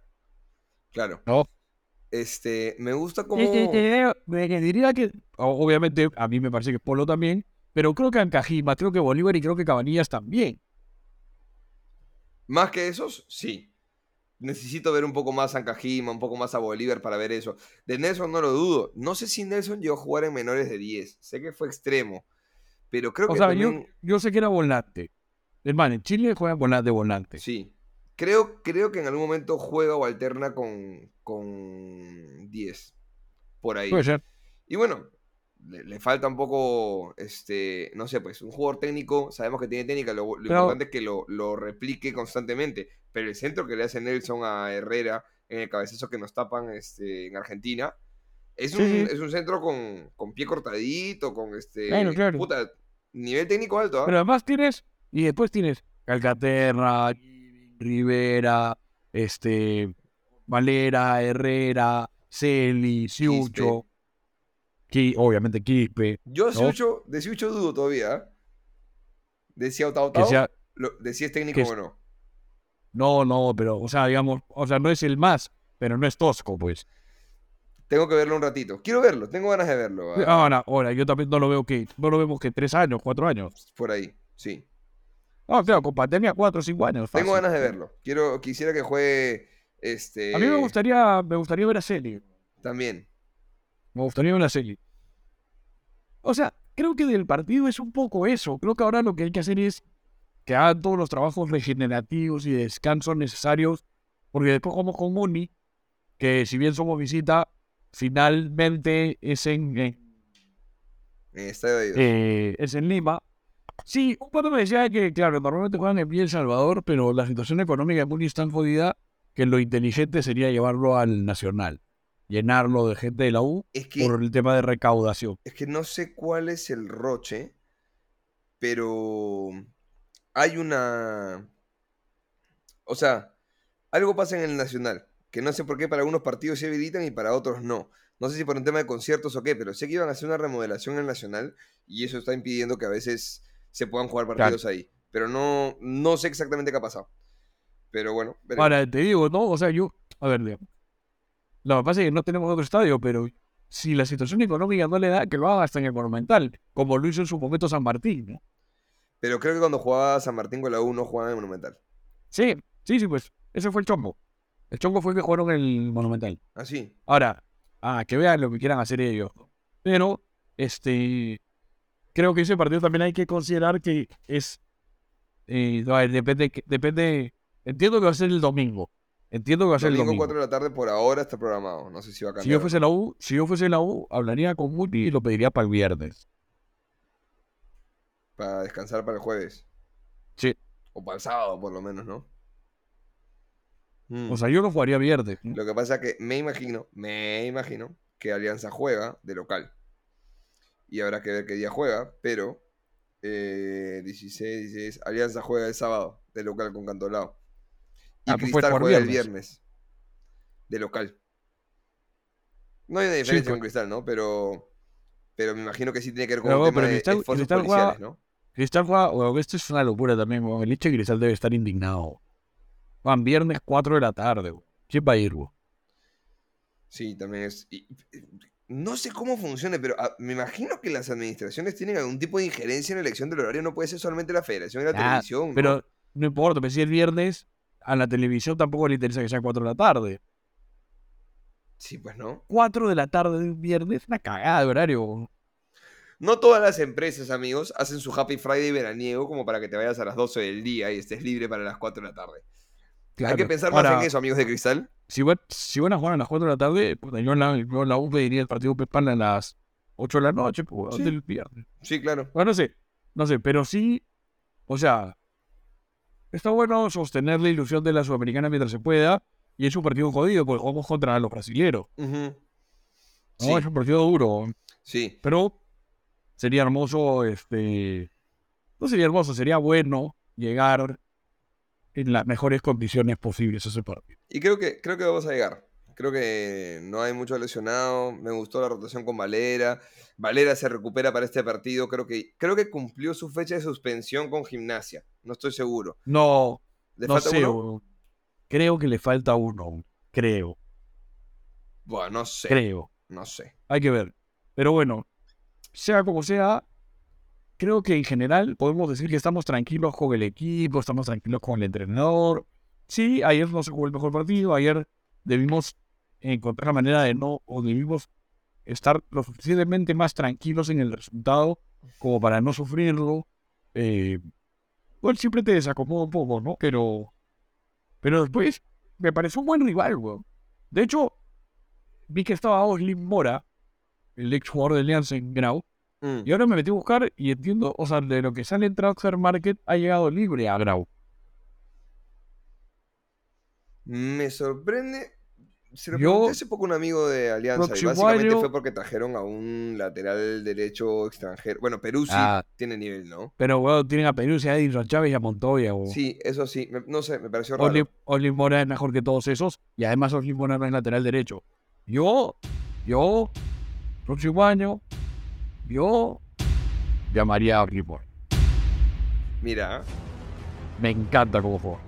Claro. ¿no? Este, me gusta como... Eh, diría que, obviamente, a mí me parece que Polo también, pero creo que Ancajima, creo que Bolívar y creo que Cabanillas también. Más que esos, sí. Necesito ver un poco más a Ancajima, un poco más a Bolívar para ver eso. De Nelson no lo dudo. No sé si Nelson llegó a jugar en menores de 10. Sé que fue extremo. Pero creo O que sea, también... yo, yo sé que era volante. Hermano, en Chile juegan volante de volante. Sí. Creo, creo que en algún momento juega o alterna con, con 10. Por ahí. Puede ser. Y bueno, le, le falta un poco, este, no sé, pues un jugador técnico, sabemos que tiene técnica, lo, importante es que lo, lo replique constantemente, pero el centro que le hace Nelson a Herrera en el cabezazo que nos tapan este, en Argentina, es un, Sí, sí. es un centro con, con pie cortadito, con este, Claro, claro. puta, nivel técnico alto, ¿ah? Pero además tienes, y después tienes Calcaterra, Rivera, este, Valera, Herrera, Celi, Siucho, Qui- obviamente Quispe, Yo de ¿no? Siucho, de Siucho dudo todavía, ¿ah? De si sea, lo- de si es técnico que o no. No, no, pero, o sea, digamos, o sea, no es el más, pero no es tosco, pues. Tengo que verlo un ratito. Quiero verlo, tengo ganas de verlo. ah, Ahora, ahora, yo también no lo veo que, no lo vemos que tres años, cuatro años. Por ahí, sí. No, claro, con pandemia cuatro o cinco años. Tengo ganas de verlo. Quiero, quisiera que juegue este. A mí me gustaría, me gustaría ver a Celi. También. Me gustaría ver a Celi. O sea, creo que del partido es un poco eso. Creo que ahora lo que hay que hacer es que hagan todos los trabajos regenerativos y de descanso necesarios. Porque después jugamos con Muni, que si bien somos visita, finalmente es en, Dios. eh, es en Lima. Sí, un cuando me decía que, claro, normalmente juegan en El Salvador, pero la situación económica de Muni es tan jodida que lo inteligente sería llevarlo al Nacional. Llenarlo de gente de la U es, que, por el tema de recaudación. es que no sé cuál es el roche, pero hay una. O sea, algo pasa en el Nacional, que no sé por qué para algunos partidos se habilitan y para otros no. No sé si por un tema de conciertos o qué, pero sé que iban a hacer una remodelación en el Nacional y eso está impidiendo que a veces se puedan jugar Claro. partidos ahí. Pero no, no sé exactamente qué ha pasado. Pero bueno, veremos. Ahora, te digo, ¿no? O sea, yo, a ver, digamos, lo que pasa es que no tenemos otro estadio, pero si la situación económica no le da, que lo haga hasta en el Monumental, como lo hizo en su momento San Martín, ¿no? Pero creo que cuando jugaba San Martín con la U no jugaba en el Monumental. Sí, sí, sí, pues, ese fue el chombo. El chongo fue que jugaron el Monumental. Así. Ahora, ah, que vean lo que quieran hacer ellos. ¿no? Pero, este, creo que ese partido también hay que considerar que es, eh, a ver, depende, depende, entiendo que va a ser el domingo. Entiendo que va a ser el Domingo domingo. 4 de la tarde por ahora está programado. No sé si va a cambiar. Si yo fuese la U, si yo fuese la U, hablaría con Muti y lo pediría para el viernes. Para descansar para el jueves. Sí. O para el sábado, por lo menos, ¿no? Mm. O sea, yo lo jugaría viernes. Lo que pasa es que me imagino, me imagino que Alianza juega de local. Y habrá que ver qué día juega, pero eh, 16, 16, Alianza juega el sábado de local con Cantolao. Y Ah, pues Cristal juega el viernes. de local. No hay una diferencia pues. con Cristal, ¿no? Pero, pero me imagino que sí tiene que ver con Pero, un tema pero de Cristal- esfuerzos Cristal juega- policiales, ¿no? Cristal esto es una locura también, weón. El hincha de Cristal debe estar indignado. Juan, viernes 4 de la tarde, weón. ¿Quién va a ir? Sí, también es. y- no sé cómo funcione, pero ah, me imagino que las administraciones tienen algún tipo de injerencia en la elección del horario. No puede ser solamente la federación y la Ah, televisión. ¿no? Pero no importa, pero si el viernes a la televisión tampoco le interesa que sea 4 de la tarde. Sí, pues no. 4 de la tarde de un viernes, una cagada de horario. No todas las empresas, amigos, hacen su Happy Friday veraniego como para que te vayas a las 12 del día y estés libre para las 4 de la tarde. Hay que pensar más Ahora, en eso, amigos de Cristal. Si, van, si van a jugar a las 4 de la tarde, puta, yo en la, yo en la U pediría el partido Pepán a las 8 de la noche, pues, Sí. del viernes. Sí, claro. Bueno, no sé, no sé, pero sí, o sea, está bueno sostener la ilusión de la Sudamericana mientras se pueda, y es un partido jodido, porque jugamos contra los brasileros. ¿no? Sí, Es un partido duro, sí. pero sería hermoso, este, no sería hermoso, sería bueno llegar en las mejores condiciones posibles a ese partido. Y creo que, creo que vamos a llegar. Creo que no hay mucho lesionado. Me gustó la rotación con Valera. Valera se recupera para este partido. Creo que, creo que cumplió su fecha de suspensión con gimnasia. No estoy seguro. No, ¿Le no falta sé, uno? creo que le falta uno, creo, Bueno, no sé. creo. No sé. Hay que ver. Pero bueno, sea como sea, creo que en general podemos decir que estamos tranquilos con el equipo, estamos tranquilos con el entrenador. Sí, ayer no se jugó el mejor partido, ayer debimos encontrar la manera de no, o debimos estar lo suficientemente más tranquilos en el resultado como para no sufrirlo. Eh, bueno, siempre te desacomoda un poco, ¿no? Pero, pero después me pareció un buen rival, weón. De hecho, vi que estaba Oslin Mora, el ex jugador de Alianza en Grau, Mm. y ahora me metí a buscar y entiendo, o sea, de lo que sale en Transfer Market ha llegado libre a Grau. Me sorprende. Se lo Yo- pregunté hace poco un amigo de Alianza y básicamente fue porque trajeron a un lateral derecho extranjero. Bueno, Perú sí Ah. tiene nivel, ¿no? Pero, weón, tienen a Perú, a Edinson Chávez y a Montoya, weón. Sí, eso sí. me- no sé, me pareció raro. Oslin, Oslin Mora es mejor que todos esos, y además Oslin Mora es lateral derecho. Yo, yo, próximo año, yo llamaría a Mora. Mira, Me encanta cómo juega.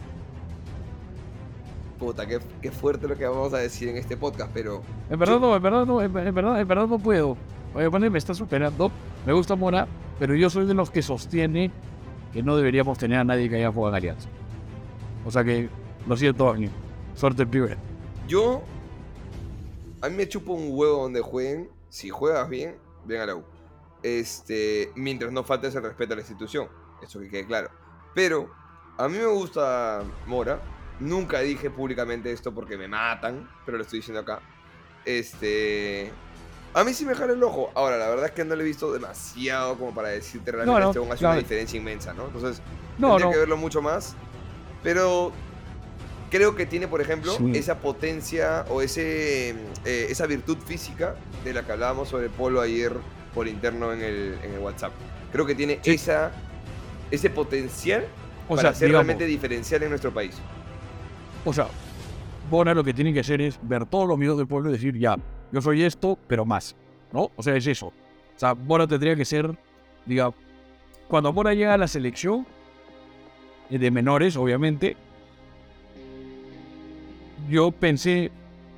puta, qué, qué fuerte lo que vamos a decir en este podcast, pero En verdad no, en verdad no, en, en verdad, en verdad no puedo. Oye, bueno, me está superando. Me gusta Mora, pero yo soy de los que sostiene que no deberíamos tener a nadie que haya jugado en Alianza. O sea que, lo siento, Agni. Suerte pibe. yo. A mí me chupo un huevo donde jueguen. Si juegas bien, bien a la U. Este, mientras no faltes el respeto a la institución. Eso que quede claro. Pero, a mí me gusta Mora. Nunca dije públicamente esto porque me matan, pero lo estoy diciendo acá. Este. A mí sí me jala el ojo. Ahora, la verdad es que no lo he visto demasiado como para decirte realmente no, este weón hace claro. una diferencia inmensa, ¿no? Entonces, No, tendría no. que verlo mucho más. Pero creo que tiene, por ejemplo, Sí. esa potencia o ese, eh, esa virtud física de la que hablábamos sobre Polo ayer por interno en el, en el WhatsApp. Creo que tiene Sí. esa, ese potencial O para sea, ser digamos, realmente diferencial en nuestro país. o sea, Mora lo que tiene que hacer es ver todos los videos del pueblo y decir, ya, yo soy esto, pero más. ¿No? O sea, es eso. O sea, Mora tendría que ser, diga, cuando Mora llega a la selección, eh, de menores, obviamente, yo pensé,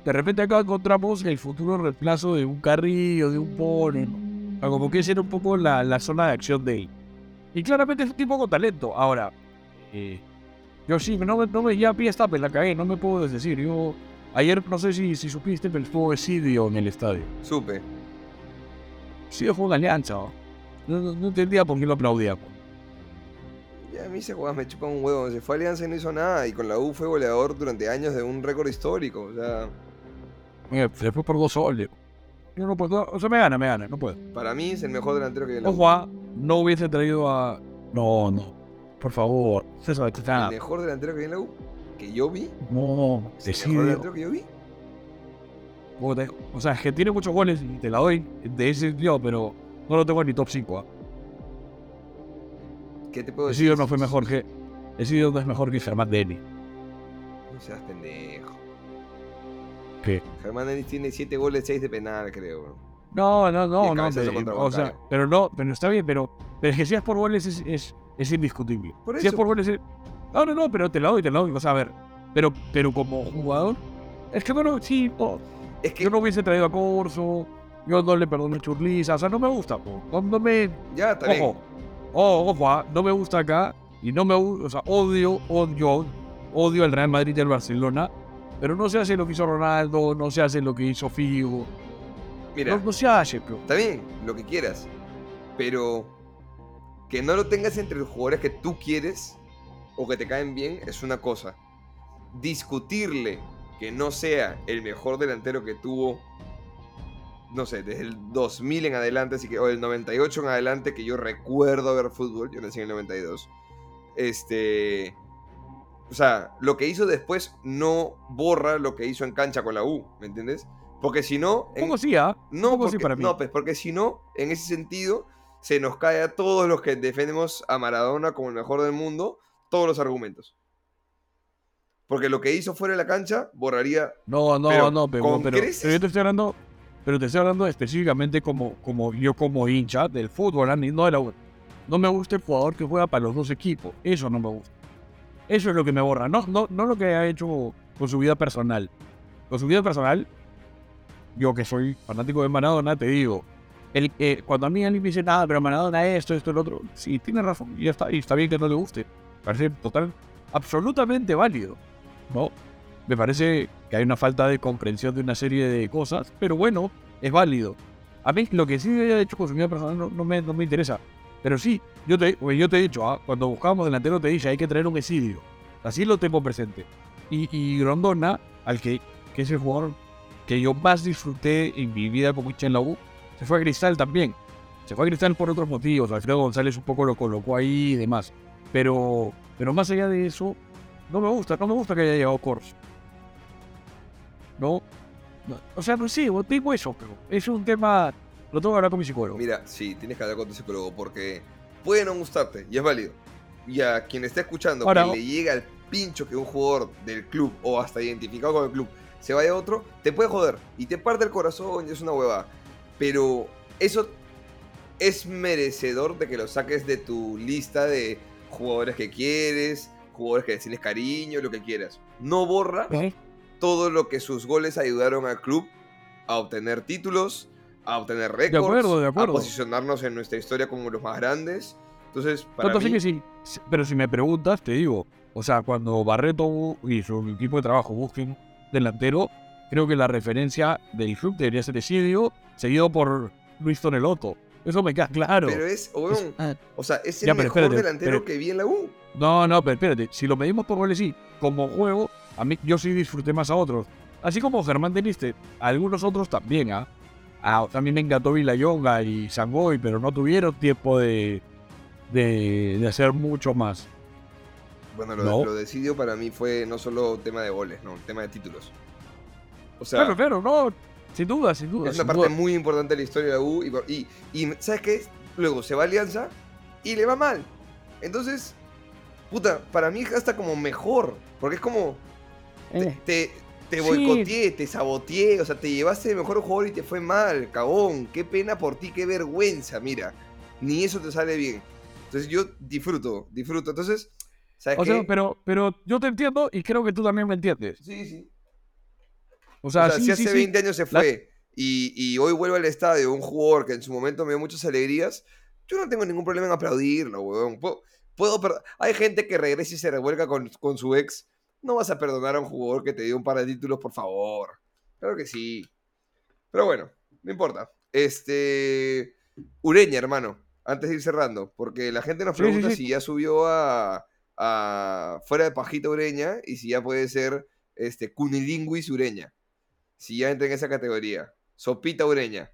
de repente acá encontramos el futuro reemplazo de un Carrillo, de un Pone, ¿no? O sea, como que esa era un poco la, la zona de acción de él. Y claramente es un tipo con talento. Ahora, eh, Yo sí, no me, no me, ya está, la cagué, no me puedo decir. Yo, ayer, no sé si, si supiste, pero estuvo Esidio en el estadio. Supe. Esidio fue una alianza. ¿no? No, no, no entendía por qué lo aplaudía. Ya a mí se juega, me chupa un huevo. Se fue a Alianza y no hizo nada. Y con la U fue goleador durante años de un récord histórico. O sea, Mira, Se fue por dos soles. Yo no puedo, o sea, me gana, me gana, no puedo. para mí es el mejor delantero que en la U. Ojo, ah, no hubiese traído a. No, no. Por favor, César, El mejor delantero que en la U. Que yo vi. No, El mejor delantero que yo vi. O sea, es que tiene muchos goles y te la doy de ese tío, pero no lo tengo ni top 5. ¿ah? ¿Qué te puedo decir? Decidio no fue mejor que. Decidio no es mejor que Germán Denny. No seas pendejo. ¿Qué? Germán Denis tiene 7 goles, 6 de penal, creo. No, no, no, el no. pero- o sea, pero no, pero está bien, pero, pero es que si es por goles es, es, es indiscutible. Por Si es por goles es. No, no, no, pero te la doy, te la doy. O sea, a ver, pero, pero como jugador, es que no, no, sí, no, Es que yo no hubiese traído a Corso, yo no le perdono a Churliza, o sea, no me gusta, po. No, no me. ya, está bien. Ojo, oh, ojo, ah, no me gusta acá y no me gusta, o sea, odio, odio, odio al Real Madrid y al Barcelona, pero no se hace lo que hizo Ronaldo, no se hace lo que hizo Figo, Mira, no, no se hace, pero. está bien, lo que quieras. Pero que no lo tengas entre los jugadores que tú quieres o que te caen bien es una cosa. Discutirle que no sea el mejor delantero que tuvo, no sé, desde el 2000 en adelante, así que, o el 98 en adelante, que yo recuerdo ver fútbol, yo nací en el 92. Este. O sea, lo que hizo después no borra lo que hizo en cancha con la U, ¿me entiendes? Porque si no. En- poco sí, ¿ah? No, sí porque, para mí. no, pues porque si no, en ese sentido, se nos cae a todos los que defendemos a Maradona como el mejor del mundo, todos los argumentos. Porque lo que hizo fuera de la cancha borraría. No, no, Pero, no, pero, ¿con pero, pero yo te estoy hablando, pero te estoy hablando específicamente como, como yo como hincha del fútbol, ¿ah? no de la U. No me gusta el jugador que juega para los dos equipos. Eso no me gusta. Eso es lo que me borra. No, no, no lo que ha hecho con su vida personal. Con su vida personal, yo que soy fanático de Maradona, te digo, el, eh, cuando a mí alguien me dice, nada, pero Maradona esto, esto, el otro, sí, tiene razón, y está, y está bien que no le guste. Parece total, absolutamente válido, ¿no? Me parece que hay una falta de comprensión de una serie de cosas, pero bueno, es válido. A mí lo que sí haya hecho con su vida personal no me, no me interesa. Pero sí, yo te, pues yo te he dicho, ah, cuando buscábamos delantero te dije, hay que traer un Esidio. Así lo tengo presente. Y, y Rondona, al que, que es el jugador que yo más disfruté en mi vida como hincha en la U, se fue a Cristal también. Se fue a Cristal por otros motivos. Alfredo González un poco lo colocó ahí y demás. Pero, pero más allá de eso, no me gusta, no me gusta que haya llegado Corso. No, o sea, no sé, tengo eso, pero es un tema, lo tengo que hablar con mi psicólogo. Mira, sí, tienes que hablar con tu psicólogo porque puede no gustarte y es válido. Y a quien esté escuchando Ahora, que le llega el pincho que un jugador del club o hasta identificado con el club se vaya a otro, te puede joder y te parte el corazón y es una huevada. Pero eso es merecedor de que lo saques de tu lista de jugadores que quieres, jugadores que les tienes cariño, lo que quieras. No borra ¿Eh? todo lo que sus goles ayudaron al club a obtener títulos, a obtener récords, acuerdo, de a posicionarnos en nuestra historia como los más grandes. Entonces, para Tanto así que sí, pero si me preguntas, te digo, o sea, cuando Barreto y su equipo de trabajo busquen delantero, creo que la referencia del club debería ser Esidio, seguido por Luis Toneloto. Eso me queda claro. pero es, weón, Es- ah, o sea, es el Ya, mejor espérate, delantero pero- que vi en la U. No, no, pero espérate, si lo medimos por goles, sí. Como juego, a mí yo sí disfruté más a otros. Así como Germán Deniste, algunos otros también, ¿ah? Ah, también me encantó Vilayonga y Sangoy, pero no tuvieron tiempo de, de, de hacer mucho más. Bueno, lo, No. lo decidió para mí fue no solo tema de goles, no, tema de títulos. O sea, claro, claro, no, sin duda, sin duda. es una parte duda. muy importante de la historia de la U. Y, y, y, ¿sabes qué? Luego se va a Alianza y le va mal. Entonces, puta, para mí es hasta como mejor. Porque es como, te, Eh, te, te Sí. boicoteé, te saboteé, o sea, te llevaste el mejor jugador y te fue mal, cagón, qué pena por ti, qué vergüenza, mira, ni eso te sale bien. Entonces yo disfruto, disfruto. Entonces, ¿sabes o qué? sea, pero, pero yo te entiendo y creo que tú también me entiendes. Sí, sí. O sea, o sea, sí, si hace sí. 20 años se fue y, y hoy vuelve al estadio un jugador que en su momento me dio muchas alegrías, yo no tengo ningún problema en aplaudirlo, weón. Puedo- puedo Hay gente que regresa y se revuelca con, con su ex. No vas a perdonar a un jugador que te dio un par de títulos, por favor. Claro que sí. Pero bueno, no importa. Este. Ureña, hermano. Antes de ir cerrando, porque la gente nos Sí, sí, pregunta sí. si ya subió a, a fuera de Pajita Ureña y si ya puede ser este Cunilinguis Ureña. Si ya entra en esa categoría. Sopita Ureña.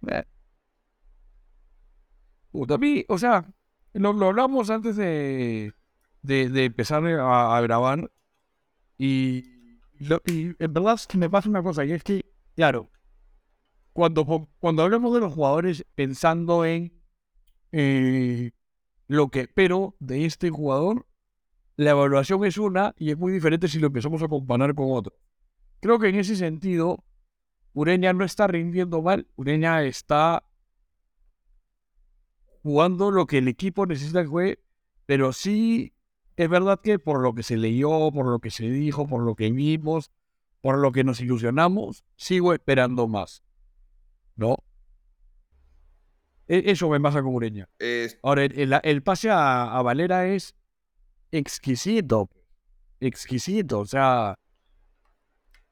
Puta, o sea, lo, lo hablamos antes de, de, de empezar a, a grabar y, lo- y en verdad me pasa una cosa y es que, claro, cuando, cuando hablamos de los jugadores pensando en eh, lo que espero de este jugador, la evaluación es una y es muy diferente si lo empezamos a comparar con otro. Creo que en ese sentido, Ureña no está rindiendo mal, Ureña está jugando lo que el equipo necesita que juegue, pero sí es verdad que por lo que se leyó, por lo que se dijo, por lo que vimos, por lo que nos ilusionamos, sigo esperando más. ¿No? E- Eso me pasa con Ureña. Es- Ahora, el, el- el pase a, a Valera es exquisito. Exquisito. O sea,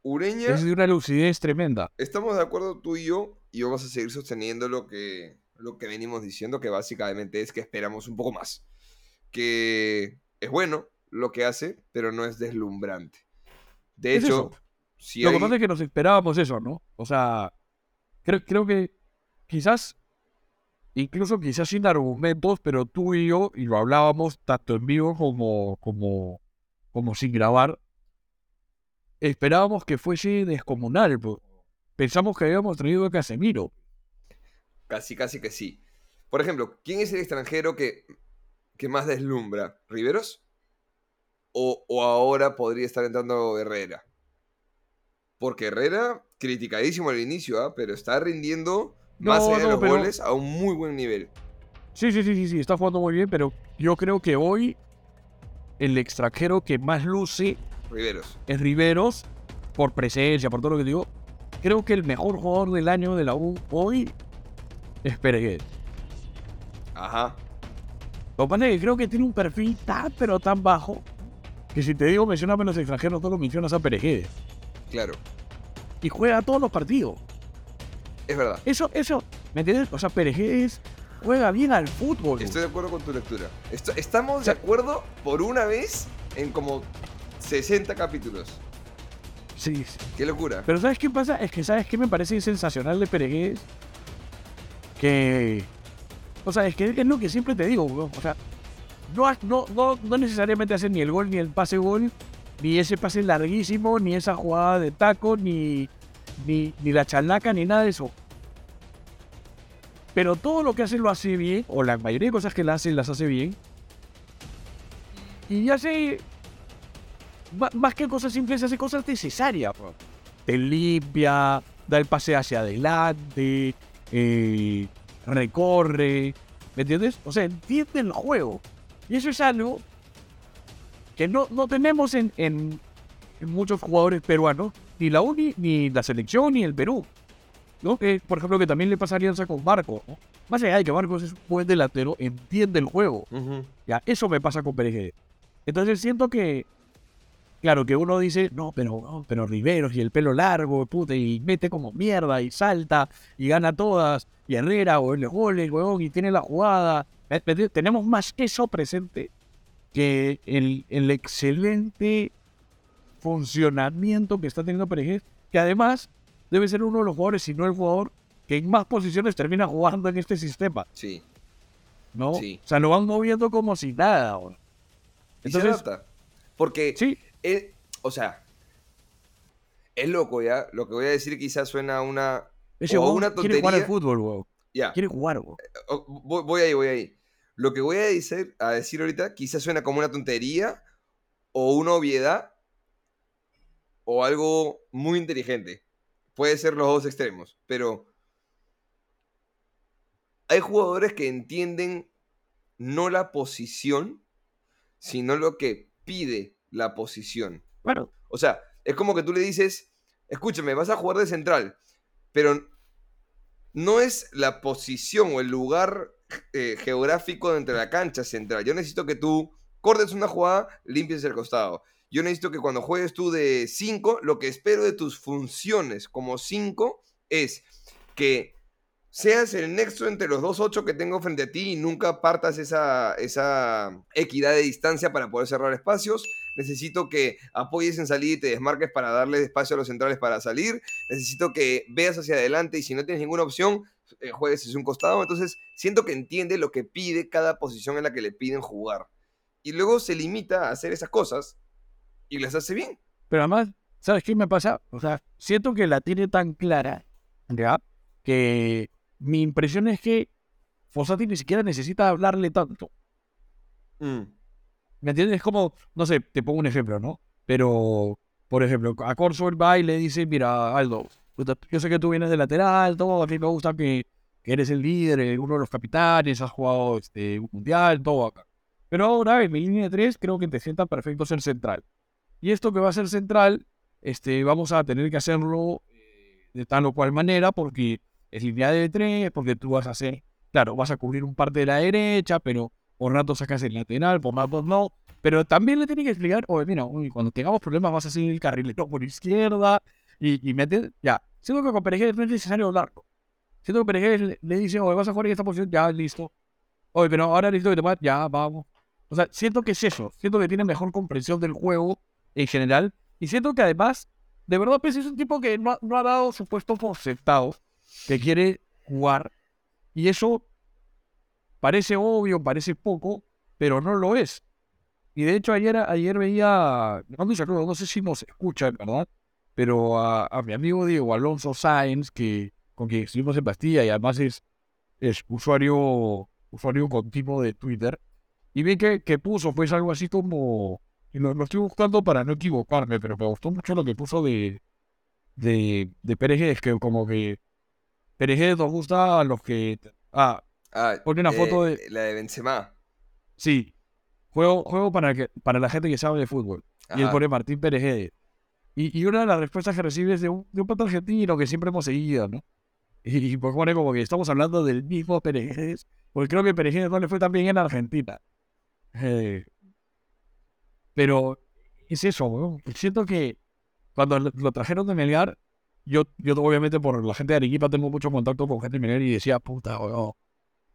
Ureña. es de una lucidez tremenda. Estamos de acuerdo tú y yo y vamos a seguir sosteniendo lo que, lo que venimos diciendo, que básicamente es que esperamos un poco más. Que es bueno lo que hace, pero no es deslumbrante. De hecho, si Lo que pasa es que nos esperábamos eso, ¿no? O sea, creo, creo que quizás, incluso quizás sin argumentos, pero tú y yo, y lo hablábamos tanto en vivo como, como, como sin grabar, esperábamos que fuese descomunal. Pensamos que habíamos traído a Casemiro. casi, casi que sí. Por ejemplo, ¿quién es el extranjero que, que más deslumbra? ¿Riveros? O, o ahora podría estar entrando Herrera? Porque Herrera, criticadísimo al inicio, ¿ah? pero está rindiendo más No, de los pero- goles a un muy buen nivel. Sí, sí, sí, sí, sí, está jugando muy bien, pero yo creo que hoy el extranjero que más luce Riveros. es Riveros, por presencia, por todo lo que digo. Creo que el mejor jugador del año de la U hoy es Peregués. Ajá. Lo que pasa es que creo que tiene un perfil tan, pero tan bajo, que si te digo mencioname los extranjeros, solo mencionas a Peregués. Claro. Y juega todos los partidos. Es verdad. Eso, eso, ¿me entiendes? O sea, Peregués juega bien al fútbol. Estoy de acuerdo con tu lectura. Estamos de sea- acuerdo por una vez en como 60 capítulos. Sí, sí. Qué locura. Pero ¿sabes qué pasa? Es que ¿sabes qué me parece sensacional de Peregués? Que... O sea, es que es lo que siempre te digo, weón. O sea, no, no, no, necesariamente hace ni el gol, ni el pase gol, ni ese pase larguísimo, ni esa jugada de taco, ni, ni, ni la chalaca, ni nada de eso. Pero todo lo que hace lo hace bien, o la mayoría de cosas que la hace las hace bien. Y hace más que cosas simples, hace cosas necesarias. bro. Te limpia, da el pase hacia adelante, eh, recorre, ¿me entiendes? O sea, entiende el juego. Y eso es algo que no, no tenemos en, en- en muchos jugadores peruanos, ni la UNI, ni la selección, ni el Perú. ¿no? Que, por ejemplo, que también le pasa a Alianza con Marco. ¿no? Más allá de que Marcos es un buen delantero, entiende el juego. Ya, eso me pasa con Pérez. Entonces siento que, claro, que uno dice, no, pero, no, pero Riveros y el pelo largo, puta, y mete como mierda, y salta, y gana todas, y Herrera, o el goles, weón, y tiene la jugada. ¿Me- me entiendes? Tenemos más eso presente que el, el excelente funcionamiento que está teniendo Pérez, que además debe ser uno de los jugadores, si no el jugador, que en más posiciones termina jugando en este sistema. Sí. ¿no? Sí. O sea, lo van moviendo como si nada. weón. Y se Entonces, adapta. Porque, sí, él- o sea, es loco ya. Lo que voy a decir quizás suena a una... ese o una quiere jugar al tontería. fútbol. Ya, Quiere jugar, weón. o- voy, voy ahí, voy ahí. Lo que voy a decir, a decir ahorita quizás suena como una tontería o una obviedad o algo muy inteligente. Puede ser los dos extremos, pero hay jugadores que entienden no la posición, sino lo que pide la posición. Bueno, O sea, es como que tú le dices, escúchame, vas a jugar de central, pero no es la posición o el lugar eh, geográfico dentro de la cancha central. Yo necesito que tú cortes una jugada, limpies el costado. Yo necesito que cuando juegues tú de 5, lo que espero de tus funciones como 5 es que seas el nexo entre los dos 8 que tengo frente a ti y nunca partas esa, esa equidad de distancia para poder cerrar espacios. Necesito que apoyes en salir y te desmarques para darle espacio a los centrales para salir. Necesito que veas hacia adelante y si no tienes ninguna opción, eh, juegues hacia un costado. Entonces, siento que entiende lo que pide cada posición en la que le piden jugar. Y luego se limita a hacer esas cosas y las hace bien. Pero además, ¿sabes qué me pasa? O sea, siento que la tiene tan clara, ¿ya? Que mi impresión es que Fossati ni siquiera necesita hablarle tanto. Mm. ¿Me entiendes? Es como, no sé, te pongo un ejemplo, ¿no? Pero, por ejemplo, a Corso va y le dice, mira, Aldo, yo sé que tú vienes de lateral, todo, a mí me gusta que, que eres el líder, eh, uno de los capitanes, has jugado este, un mundial, todo acá. Pero ahora en mi línea de tres creo que te sienta perfecto ser central. Y esto que va a ser central, este, vamos a tener que hacerlo eh, de tal o cual manera, porque es línea de tres, porque tú vas a hacer, claro, vas a cubrir un parte de la derecha, pero por rato sacas el lateral, por rato no. Pero también le tiene que explicar, oye, mira, cuando tengamos problemas vas a seguir el carril por izquierda y, y meter, ya. Siento que con Perejés no es necesario hablarlo. Siento que Perejés le, dice, oye, vas a jugar en esta posición, ya, listo. Oye, pero ahora listo que te vas, ya, vamos. O sea, siento que es eso. Siento que tiene mejor comprensión del juego en general. Y siento que además, de verdad, pues es un tipo que no, ha dado su puesto por aceptado, que quiere jugar. Y eso parece obvio, parece poco, pero no lo es. Y de hecho, ayer, ayer veía, no, no sé si nos escuchan, ¿verdad? Pero a, mi amigo Diego Alonso Sáenz, que, con quien estuvimos en Bastilla y además es, es usuario, usuario continuo de Twitter, y vi que, que puso, pues algo así como y lo, estoy buscando para no equivocarme, pero me gustó mucho lo que puso de, de, de es que como que Pérez nos gusta a los que... Ah, ah pone una foto de... La de Benzema. Sí, juego, juego para, que, para la gente que sabe de fútbol. Y él pone Martín Pérez y, y, una de las respuestas que recibe es de un, de un pato argentino que siempre hemos seguido, ¿no? Y, pues pone como que estamos hablando del mismo Pérez, porque creo que Pérez no le fue tan bien en Argentina. Eh, pero es eso, weón. Siento que cuando lo trajeron de Melgar, yo, yo obviamente por la gente de Arequipa tengo mucho contacto con gente de Melgar y decía, puta, weón,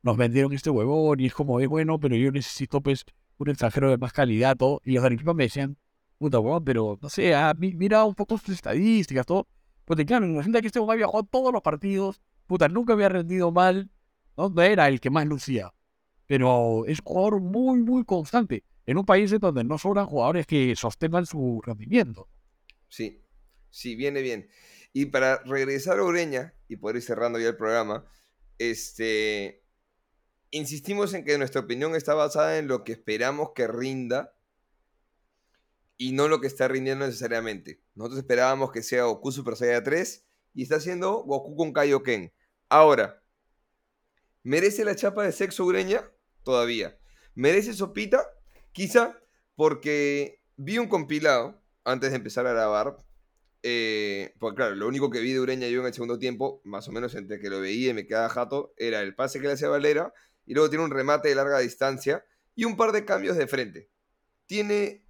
nos vendieron este huevón y es como, es bueno, pero yo necesito pues un extranjero de más calidad, todo. Y los de Arequipa me decían, puta, weón, pero no sé, ah, mira un poco sus estadísticas, todo. Pues claro, imagínate que este weón había jugado todos los partidos, puta, nunca había rendido mal, ¿no? Era el que más lucía. Pero es jugador muy, muy constante en un país donde no sobran jugadores que sostengan su rendimiento. Sí, sí, viene bien. Y para regresar a Ureña y poder ir cerrando ya el programa, este, insistimos en que nuestra opinión está basada en lo que esperamos que rinda y no lo que está rindiendo necesariamente. Nosotros esperábamos que sea Goku Super Saiyan 3 y está haciendo Goku con Kaioken. Ahora, ¿merece la chapa de sexo Ureña? Todavía. ¿Merece Sopita? Quizá porque vi un compilado antes de empezar a grabar. Eh, porque claro, lo único que vi de Ureña yo en el segundo tiempo, más o menos entre que lo veía y me quedaba jato, era el pase que le hacía Valera y luego tiene un remate de larga distancia y un par de cambios de frente. Tiene,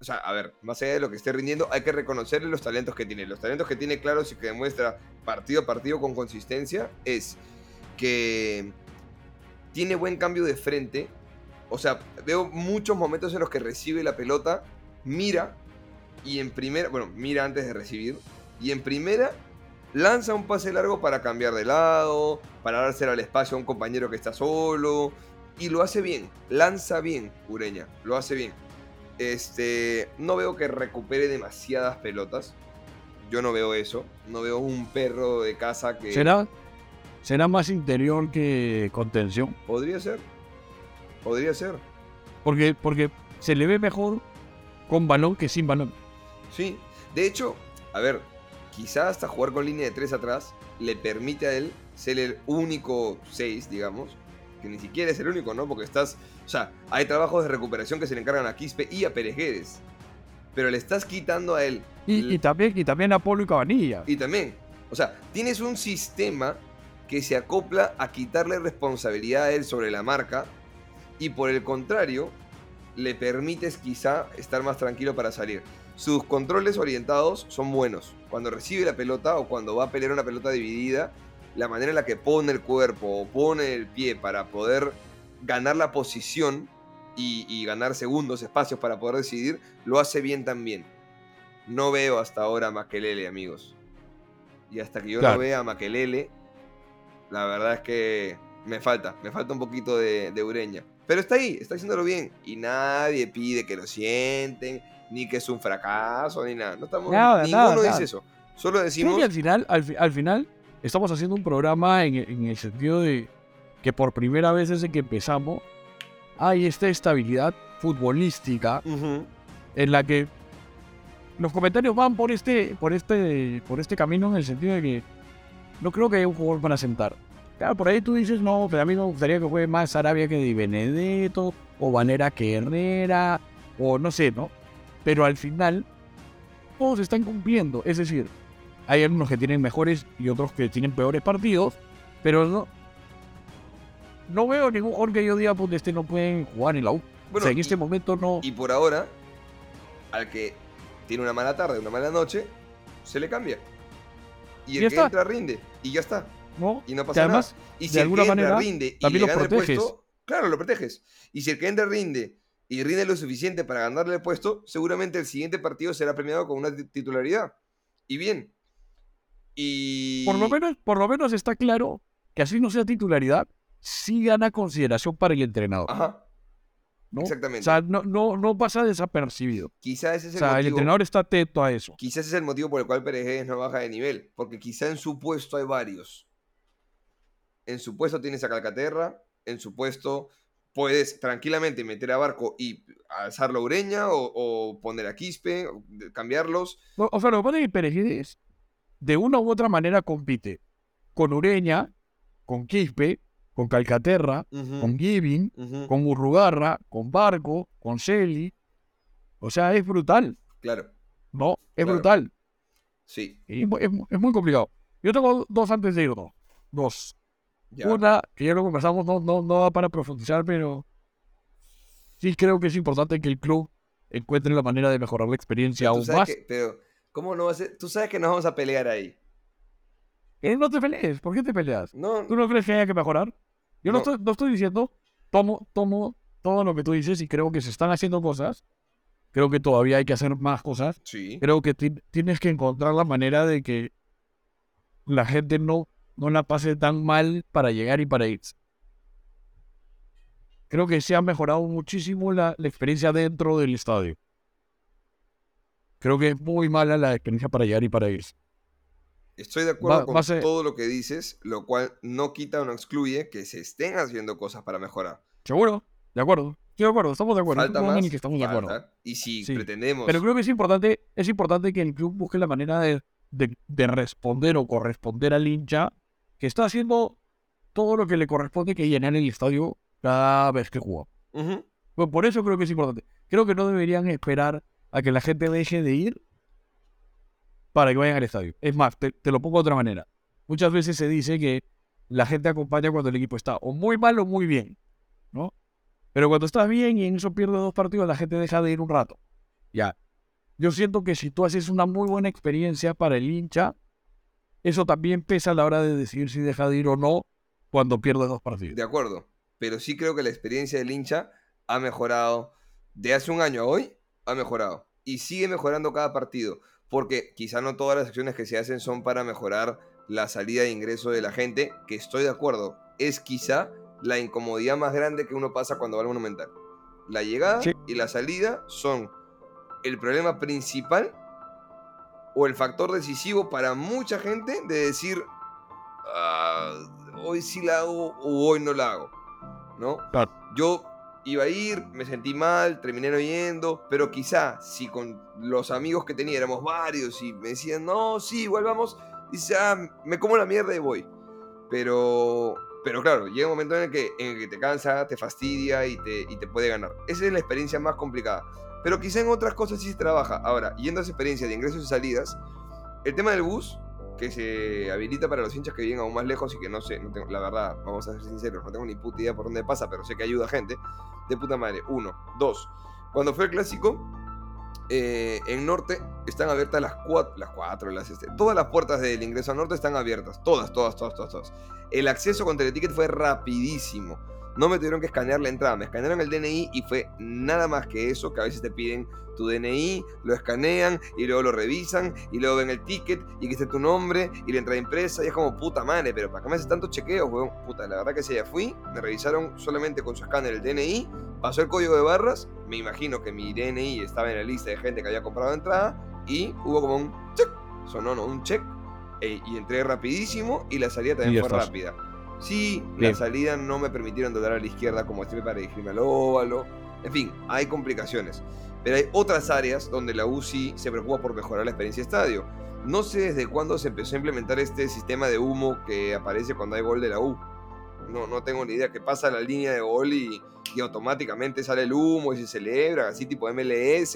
o sea, a ver, más allá de lo que esté rindiendo, hay que reconocerle los talentos que tiene. Los talentos que tiene claros y que demuestra partido a partido con consistencia es que tiene buen cambio de frente o sea, veo muchos momentos en los que recibe la pelota, mira y en primera, bueno, mira antes de recibir y en primera lanza un pase largo para cambiar de lado, para darse al espacio a un compañero que está solo y lo hace bien, lanza bien Ureña, lo hace bien. Este, no veo que recupere demasiadas pelotas. Yo no veo eso, no veo un perro de casa que ¿Será será más interior que contención? Podría ser. Podría ser. Porque, porque se le ve mejor con balón que sin balón. Sí, de hecho, a ver, quizás hasta jugar con línea de tres atrás le permite a él ser el único 6, digamos, que ni siquiera es el único, ¿no? Porque estás, o sea, hay trabajos de recuperación que se le encargan a Quispe y a Perejedes, pero le estás quitando a él. Y, también, y también a Polo y Cabanilla. Y también, o sea, tienes un sistema que se acopla a quitarle responsabilidad a él sobre la marca y por el contrario, le permites quizá estar más tranquilo para salir. Sus controles orientados son buenos. Cuando recibe la pelota o cuando va a pelear una pelota dividida, la manera en la que pone el cuerpo o pone el pie para poder ganar la posición y, y ganar segundos, espacios para poder decidir, lo hace bien también. No veo hasta ahora a Makelele, amigos. Y hasta que yo Claro. no vea a Makelele, la verdad es que me falta, me falta un poquito de, de Ureña. Pero está ahí, está haciéndolo bien. Y nadie pide que lo sienten, ni que es un fracaso, ni nada. No estamos, Nada, ninguno nada, dice nada. eso. Solo Creo decimos. que al final, al, fi- al final, estamos haciendo un programa en, en el sentido de que por primera vez desde que empezamos hay esta estabilidad futbolística en la que los comentarios van por este, por este, por este camino en el sentido de que no creo que haya un jugador para sentar. Claro, por ahí tú dices, no, pero a mí me gustaría que juegue más Arabia que Di Benedetto, o Vanera que Herrera, o no sé, ¿no? Pero al final, todos están cumpliendo. Es decir, hay algunos que tienen mejores y otros que tienen peores partidos, pero no. No veo ningún jugador que yo diga, pues este no pueden jugar en la U. o Bueno, sea, en y- este momento no. Y por ahora, al que tiene una mala tarde, una mala noche, se le cambia. Y el Ya que está. entra rinde. Y ya está. ¿no? Y no pasa además, nada. Y de si el alguna que entra manera, rinde y también le el proteges. puesto, claro, lo proteges. Y si el que entra rinde y rinde lo suficiente para ganarle el puesto, seguramente el siguiente partido será premiado con una ti- titularidad. Y bien. Y. Por lo menos, por lo menos está claro que así no sea titularidad, sí gana consideración para el entrenador. Ajá, ¿no? exactamente. O sea, no, no, no pasa desapercibido. quizá ese es O el sea, el entrenador está atento a eso. Quizás ese es el motivo por el cual Pérez no baja de nivel. Porque quizá en su puesto hay varios. En su puesto tienes a Calcaterra. En su puesto puedes tranquilamente meter a Barco y alzarlo a Ureña o, o poner a Quispe, o cambiarlos. No, O sea, lo que pasa es que Perejil de una u otra manera compite con Ureña, con Quispe, con Calcaterra, con Giving, con Urrugarra, con Barco, con Celi. O sea, es brutal, Claro, ¿no? Es Claro. brutal. sí. Y es, es muy complicado. Yo tengo dos antes de irnos. Dos. Ya. Una, que ya lo conversamos, no, no, no da para profundizar, pero sí creo que es importante que el club encuentre la manera de mejorar la experiencia aún más. que- pero, ¿cómo no va a ser? Tú sabes que nos vamos a pelear ahí. Eh, no te pelees, ¿por qué te peleas? No, ¿Tú no crees que haya que mejorar? Yo no, No. estoy, no estoy diciendo, tomo, tomo todo lo que tú dices y creo que se están haciendo cosas. Creo que todavía hay que hacer más cosas. sí. Creo que ti- tienes que encontrar la manera de que la gente no, no la pase tan mal para llegar y para irse. Creo que se ha mejorado muchísimo la, la experiencia dentro del estadio. Creo que es muy mala la experiencia para llegar y para irse. Estoy de acuerdo Va- con va a ser- todo lo que dices, lo cual no quita o no excluye que se estén haciendo cosas para mejorar. ¿Seguro? De acuerdo. Estoy de acuerdo, estamos de acuerdo. Falta más. que estamos de acuerdo. falta, Y si Sí. pretendemos. Pero creo que es importante, es importante que el club busque la manera de, de- de responder o corresponder al hincha que está haciendo todo lo que le corresponde que llenar el estadio cada vez que juega. Pues por eso creo que es importante. Creo que no deberían esperar a que la gente deje de ir para que vayan al estadio. Es más, te, te lo pongo de otra manera. Muchas veces se dice que la gente acompaña cuando el equipo está o muy mal o muy bien, ¿no? Pero cuando estás bien y en eso pierdes dos partidos, la gente deja de ir un rato. Ya. Yo siento que si tú haces una muy buena experiencia para el hincha, eso también pesa a la hora de decidir si deja de ir o no cuando pierdes dos partidos. De acuerdo. Pero sí creo que la experiencia del hincha ha mejorado. De hace un año a hoy, ha mejorado. Y sigue mejorando cada partido. Porque quizá no todas las acciones que se hacen son para mejorar la salida e ingreso de la gente, que estoy de acuerdo. Es quizá la incomodidad más grande que uno pasa cuando va al Monumental. La llegada Sí. y la salida son el problema principal o el factor decisivo para mucha gente de decir, "Ah, hoy sí la hago o hoy no la hago. ¿No? Claro. Yo iba a ir, me sentí mal, terminé no yendo, pero quizá si con los amigos que tenía éramos varios y me decían, no, sí, igual vamos, dice, ah, me como la mierda y voy. Pero, pero claro, llega un momento en el que, en el que te cansa, te fastidia y te, y te puede ganar. Esa es la experiencia más complicada. Pero quizá en otras cosas sí se trabaja. Ahora, yendo a esa experiencia de ingresos y salidas, el tema del bus que se habilita para los hinchas que viven aún más lejos y que no sé, no tengo, la verdad, vamos a ser sinceros, no tengo ni puta idea por dónde pasa, pero sé que ayuda a gente. De puta madre. Uno. Dos. Cuando fue el clásico, eh, en norte están abiertas las cuatro, las cuatro, las este, todas las puertas del ingreso al norte están abiertas, todas, todas, todas, todas, todas. El acceso con teleticket fue rapidísimo. No me tuvieron que escanear la entrada, me escanearon el DNI y fue nada más que eso, que a veces te piden tu DNI, lo escanean y luego lo revisan y luego ven el ticket y que esté tu nombre y la entrada impresa y es como puta madre, pero ¿para qué me haces tanto chequeo, weón? Puta, la verdad que si ya fui, me revisaron solamente con su escáner el DNI, pasó el código de barras, me imagino que mi DNI estaba en la lista de gente que había comprado entrada y hubo como un check, sonó no, un check eh, y entré rapidísimo y la salida también fue rápida. Sí, la salida no me permitieron doblar a la izquierda como siempre para dirigirme al óvalo. En fin, hay complicaciones. Pero hay otras áreas donde la UCI se preocupa por mejorar la experiencia de estadio. No sé desde cuándo se empezó a implementar este sistema de humo que aparece cuando hay gol de la U. No, no tengo ni idea que pasa la línea de gol y, y automáticamente sale el humo y se celebra, así tipo MLS.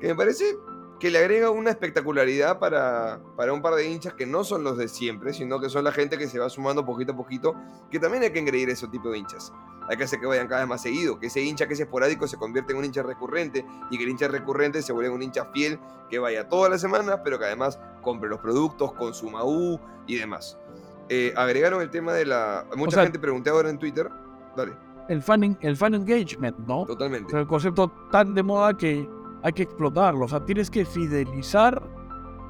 Que me parece que le agrega una espectacularidad para, para un par de hinchas que no son los de siempre, sino que son la gente que se va sumando poquito a poquito, que también hay que engreír ese tipo de hinchas. Hay que hacer que vayan cada vez más seguido, que ese hincha que es esporádico se convierta en un hincha recurrente y que el hincha recurrente se vuelva un hincha fiel que vaya todas las semanas, pero que además compre los productos, consuma U y demás. Eh, agregaron el tema de la... Mucha gente pregunté ahora en Twitter. Dale. El fan, el fan engagement, ¿no? Totalmente. el concepto tan de moda que hay que explotarlo. O sea, tienes que fidelizar.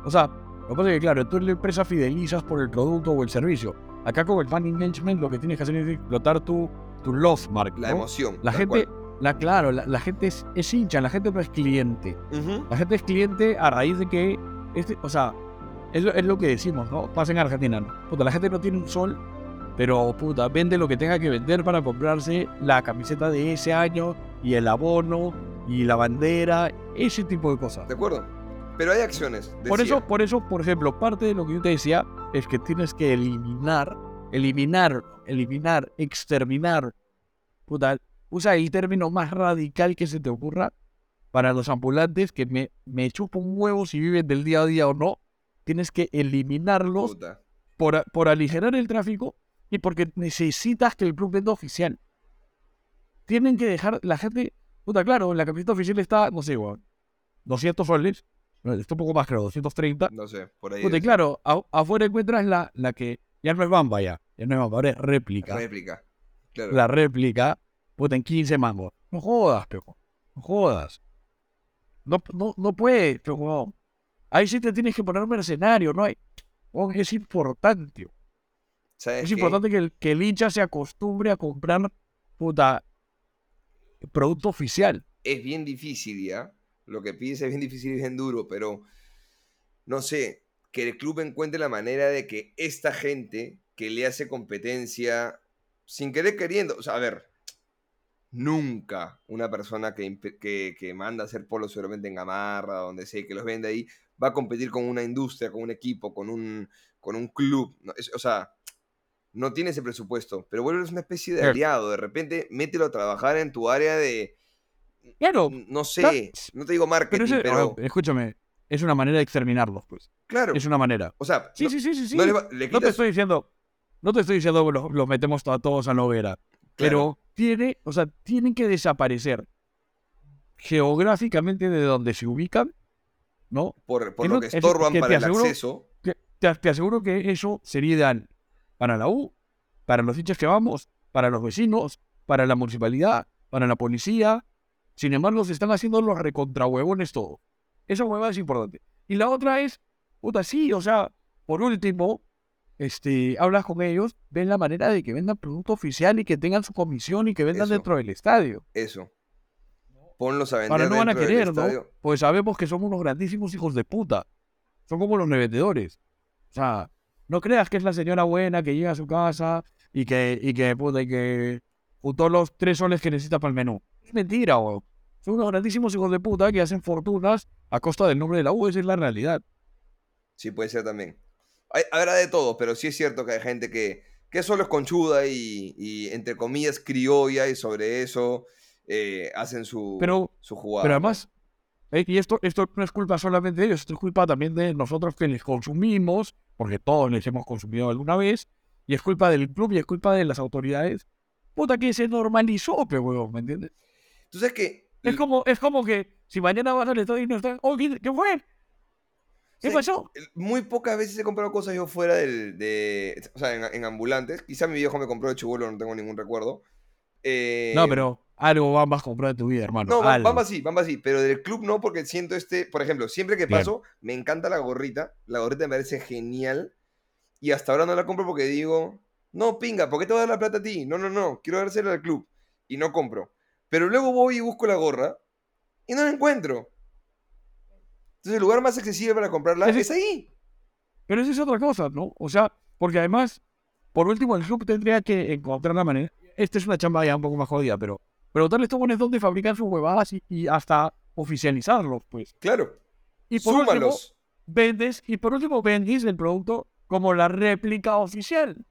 O sea, lo que pasa es que, claro, tú en la empresa fidelizas por el producto o el servicio. Acá con el fan engagement lo que tienes que hacer es explotar tu, tu love mark. La emoción. La gente, la, claro, la, gente es, es, hincha, la gente no es cliente. La gente es cliente a raíz de que, este, o sea, es lo, es lo que decimos, ¿no? Pasa en Argentina. Puta, la gente no tiene un sol, pero puta, vende lo que tenga que vender para comprarse la camiseta de ese año y el abono y la bandera, ese tipo de cosas. De acuerdo. Pero hay acciones. Por eso, por eso, por ejemplo, parte de lo que yo te decía es que tienes que eliminar, eliminar, eliminar, exterminar. Puta, usa el término más radical que se te ocurra para los ambulantes que me, me chupo un huevo si viven del día a día o no. Tienes que eliminarlos por, por aligerar el tráfico y porque necesitas que el club venda oficial. Tienen que dejar la gente Puta, claro, la camiseta oficial está, no sé, igual, 200 soles. Está un poco más, creo, 230. No sé, por ahí. Puta, claro, afuera encuentras la, la que ya no es Bamba ya. Ya no es Bamba, ahora es réplica. Réplica, claro. La réplica, puta, en 15 mangos. No jodas, pero. No jodas. No, no, no puedes, pero. Ahí sí te tienes que poner mercenario, ¿no? Hay, es importante. es importante que el, que el hincha se acostumbre a comprar, puta, producto oficial. Es bien difícil, ¿ya? Lo que pides es bien difícil y bien duro, pero no sé, que el club encuentre la manera de que esta gente que le hace competencia sin querer queriendo, o sea, a ver, nunca una persona que, que, manda a hacer polos seguramente en Gamarra, donde sea, que los vende ahí, va a competir con una industria, con un equipo, con un, con un club. o sea, no tiene ese presupuesto, pero vuelves una especie de aliado. De repente, mételo a trabajar en tu área de. Claro. No sé, no te digo marketing, pero. escúchame, es una manera de exterminarlos, pues. Claro. Es una manera. O sea, sí, sí, sí, sí. No, te estoy diciendo. No te estoy diciendo que los, metemos a todos a la hoguera. Pero tiene, o sea, tienen que desaparecer geográficamente de donde se ubican, ¿no? Por, lo que estorban para el acceso. te, te, aseguro que eso sería ideal para la U, para los hinchas que vamos, para los vecinos, para la municipalidad, para la policía. Sin embargo, se están haciendo los recontrahuevones todo. Esa hueva es importante. Y la otra es, puta, sí, o sea, por último, este, hablas con ellos, ven la manera de que vendan producto oficial y que tengan su comisión y que vendan dentro del estadio. Eso. Ponlos a vender. Para no van a querer, ¿no? Pues sabemos que somos unos grandísimos hijos de puta. Son como los revendedores. O sea, no creas que es la señora buena que llega a su casa y que, y que, puta, y que juntó los tres soles que necesita para el menú. Es mentira, o Son unos grandísimos hijos de puta que hacen fortunas a costa del nombre de la U, esa es la realidad. Sí, puede ser también. Hay, habrá de todo, pero sí es cierto que hay gente que, que solo es conchuda y, y, entre comillas, criolla y sobre eso eh, hacen su, su jugada. Pero además, eh, y esto, esto no es culpa solamente de ellos, esto es culpa también de nosotros que les consumimos porque todos les hemos consumido alguna vez, y es culpa del club y es culpa de las autoridades. Puta que se normalizó, pe huevón, ¿me entiendes? Tú sabes que. Es como, es como que si mañana vas al estadio y no estás, oh, ¿qué, qué fue? ¿Qué Sí. pasó? Muy pocas veces he comprado cosas yo fuera del, de. O sea, en, en ambulantes. Quizá mi viejo me compró de chubolo, no tengo ningún recuerdo. Eh, No, pero algo vas a comprar en tu vida, hermano. No, algo. Bamba sí, Bamba sí, pero del club no, porque siento este, por ejemplo, siempre que paso, me encanta la gorrita, la gorrita me parece genial, y hasta ahora no la compro porque digo, no, pinga, ¿por qué te voy a dar la plata a ti? No, no, no, quiero dársela al club, y no compro. Pero luego voy y busco la gorra, y no la encuentro. Entonces el lugar más accesible para comprarla es ahí. Pero eso es otra cosa, ¿no? O sea, porque además, por último, el club tendría que encontrar la manera. Esta es una chamba ya un poco más jodida, pero preguntarle a estos buenos dónde fabrican sus huevadas y, y hasta oficializarlos, pues. Claro, Y por último, súmalos. vendes, y por último, vendes el producto como la réplica oficial.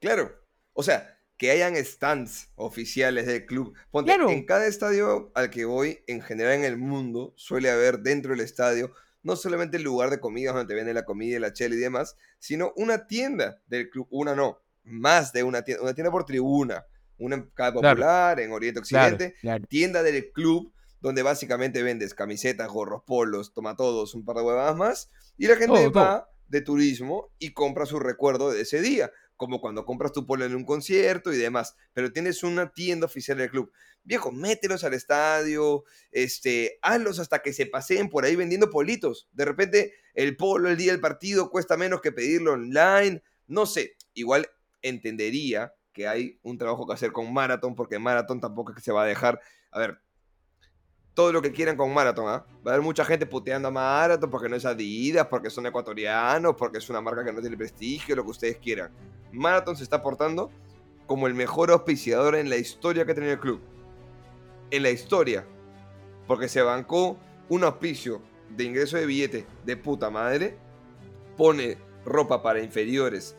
Claro. O sea, que hayan stands oficiales del club. Ponte, Claro. en cada estadio al que voy, en general en el mundo, suele haber dentro del estadio no solamente el lugar de comidas donde te venden la comida y la chela y demás, sino una tienda del club. Una no, más de una tienda. Una tienda por tribuna. Una en Cada Claro. Popular, en Oriente Occidente. claro. Tienda del club, donde básicamente vendes camisetas, gorros, polos, toma todos, un par de huevadas más. Y la gente va de turismo y compra su recuerdo de ese día como cuando compras tu polo en un concierto y demás, pero tienes una tienda oficial del club. Viejo, mételos al estadio, este, hazlos hasta que se paseen por ahí vendiendo politos. De repente, el polo el día del partido cuesta menos que pedirlo online. No sé, igual entendería que hay un trabajo que hacer con Marathon, porque Marathon tampoco es que se va a dejar. A ver, todo lo que quieran con Marathon, ¿ah? Va a haber mucha gente puteando a Marathon porque no es Adidas, porque son ecuatorianos, porque es una marca que no tiene prestigio, lo que ustedes quieran. Marathon se está portando como el mejor auspiciador en la historia que ha tenido el club. En la historia. Porque se bancó un auspicio de ingreso de billete de puta madre. Pone ropa para inferiores,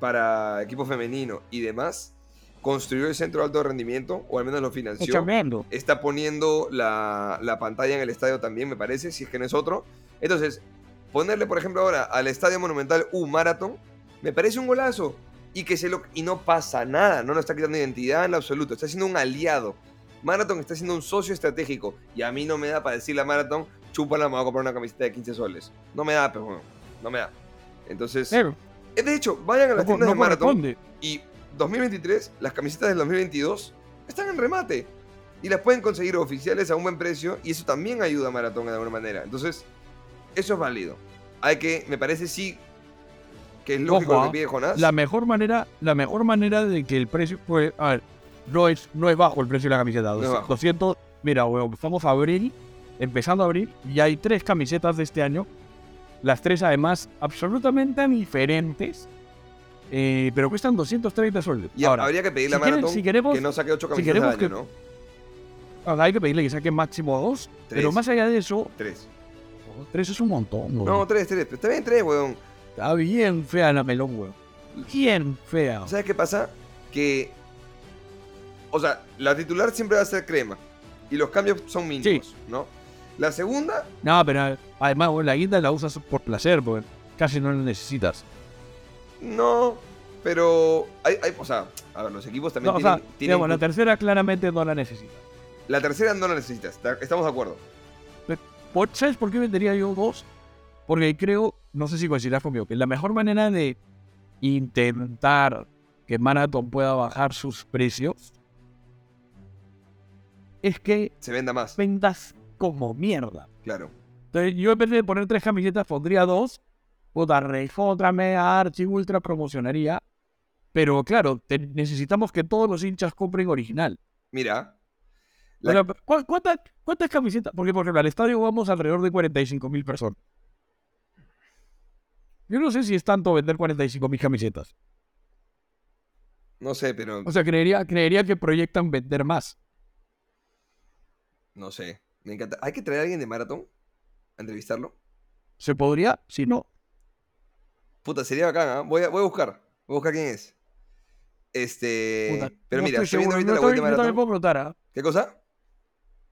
para, equipo femenino y demás. Construyó el centro de alto rendimiento, o al menos lo financió Tremendo. está poniendo la, la pantalla en el estadio también, me parece, si es que no es otro. Entonces, ponerle, por ejemplo, ahora al Estadio Monumental un Marathon, me parece un golazo. Y que se lo y no pasa nada, no nos está quitando identidad en lo absoluto, está siendo un aliado. Marathon está siendo un socio estratégico. Y a mí no me da para decirle a Marathon, chúpala, me voy a comprar una camiseta de 15 soles. No me da, pero bueno, no me da. Entonces, eh, de hecho, vayan a las no, tiendas no de Marathon. Y 2023, las camisetas del 2022 están en remate. Y las pueden conseguir oficiales a un buen precio. Y eso también ayuda a Maratón de alguna manera. Entonces, eso es válido. Hay que, me parece sí, que es lógico Ojo, lo que pide Jonás. La mejor manera, la mejor manera de que el precio, pues, a ver, no es, no es bajo el precio de la camiseta. bajo. 200, mira, weón, estamos a abril, empezando a abril, y hay tres camisetas de este año. Las tres, además, absolutamente diferentes. eh, pero cuestan 230 soles. Y Ahora, habría que pedirle a si quieren- Maratón si queremos- que no saque 8 si camisetas al año, que- ¿no? ahora hay que pedirle que saque máximo dos. Pero Tres. más allá de eso, 3. tres es un montón. weón. No, 3, 3. Pero está bien 3, weón. Está bien fea la melón, weón. Bien fea. ¿Sabes qué pasa? Que. O sea, la titular siempre va a ser crema. Y los cambios son mínimos, ¿no? La segunda, No, pero además, la guinda la usas por placer, porque casi no la necesitas. no. Pero. Hay, hay- o sea, a ver, los equipos también No, o tienen. sea, tienen digamos, la tercera claramente no la necesitas. la tercera no la necesitas. Estamos de acuerdo. Por- ¿Sabes por qué vendería yo dos? Porque creo, no sé si coincidirás conmigo, que la mejor manera de intentar que Marathon pueda bajar sus precios es que Se venda más. vendas como mierda. Claro. Entonces, yo en vez de poner tres camisetas, pondría dos. Puta, Rey otra mega archi ultra promocionaría. Pero claro, te- necesitamos que todos los hinchas compren original. Mira. O La- sea, ¿cu- cuántas, ¿Cuántas camisetas? Porque, por ejemplo, al estadio vamos alrededor de 45 mil personas. Yo no sé si es tanto vender 45 mil camisetas. no sé, pero. O sea, creería, creería que proyectan vender más. No sé. Me encanta. ¿Hay que traer a alguien de Marathon? A entrevistarlo. ¿Se podría? Si no. Puta, sería bacán, ¿ah? Voy a, voy a buscar. Voy a buscar quién es. Este. puta, pero no mira, estoy estoy viendo ahorita la web de también- yo también puedo preguntar, ¿ah? ¿Qué cosa?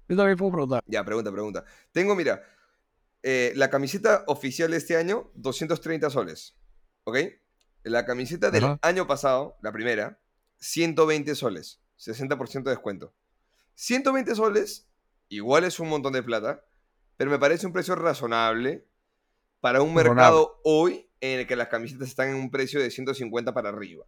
Yo también puedo preguntar. Ya, pregunta, pregunta. Tengo, mira. eh, la camiseta oficial de este año, 230 soles. ¿Ok? La camiseta del Ajá. año pasado, la primera, 120 soles. 60% de descuento. 120 soles, igual es un montón de plata, pero me parece un precio razonable para un Razonable. mercado hoy en el que las camisetas están en un precio de 150 para arriba.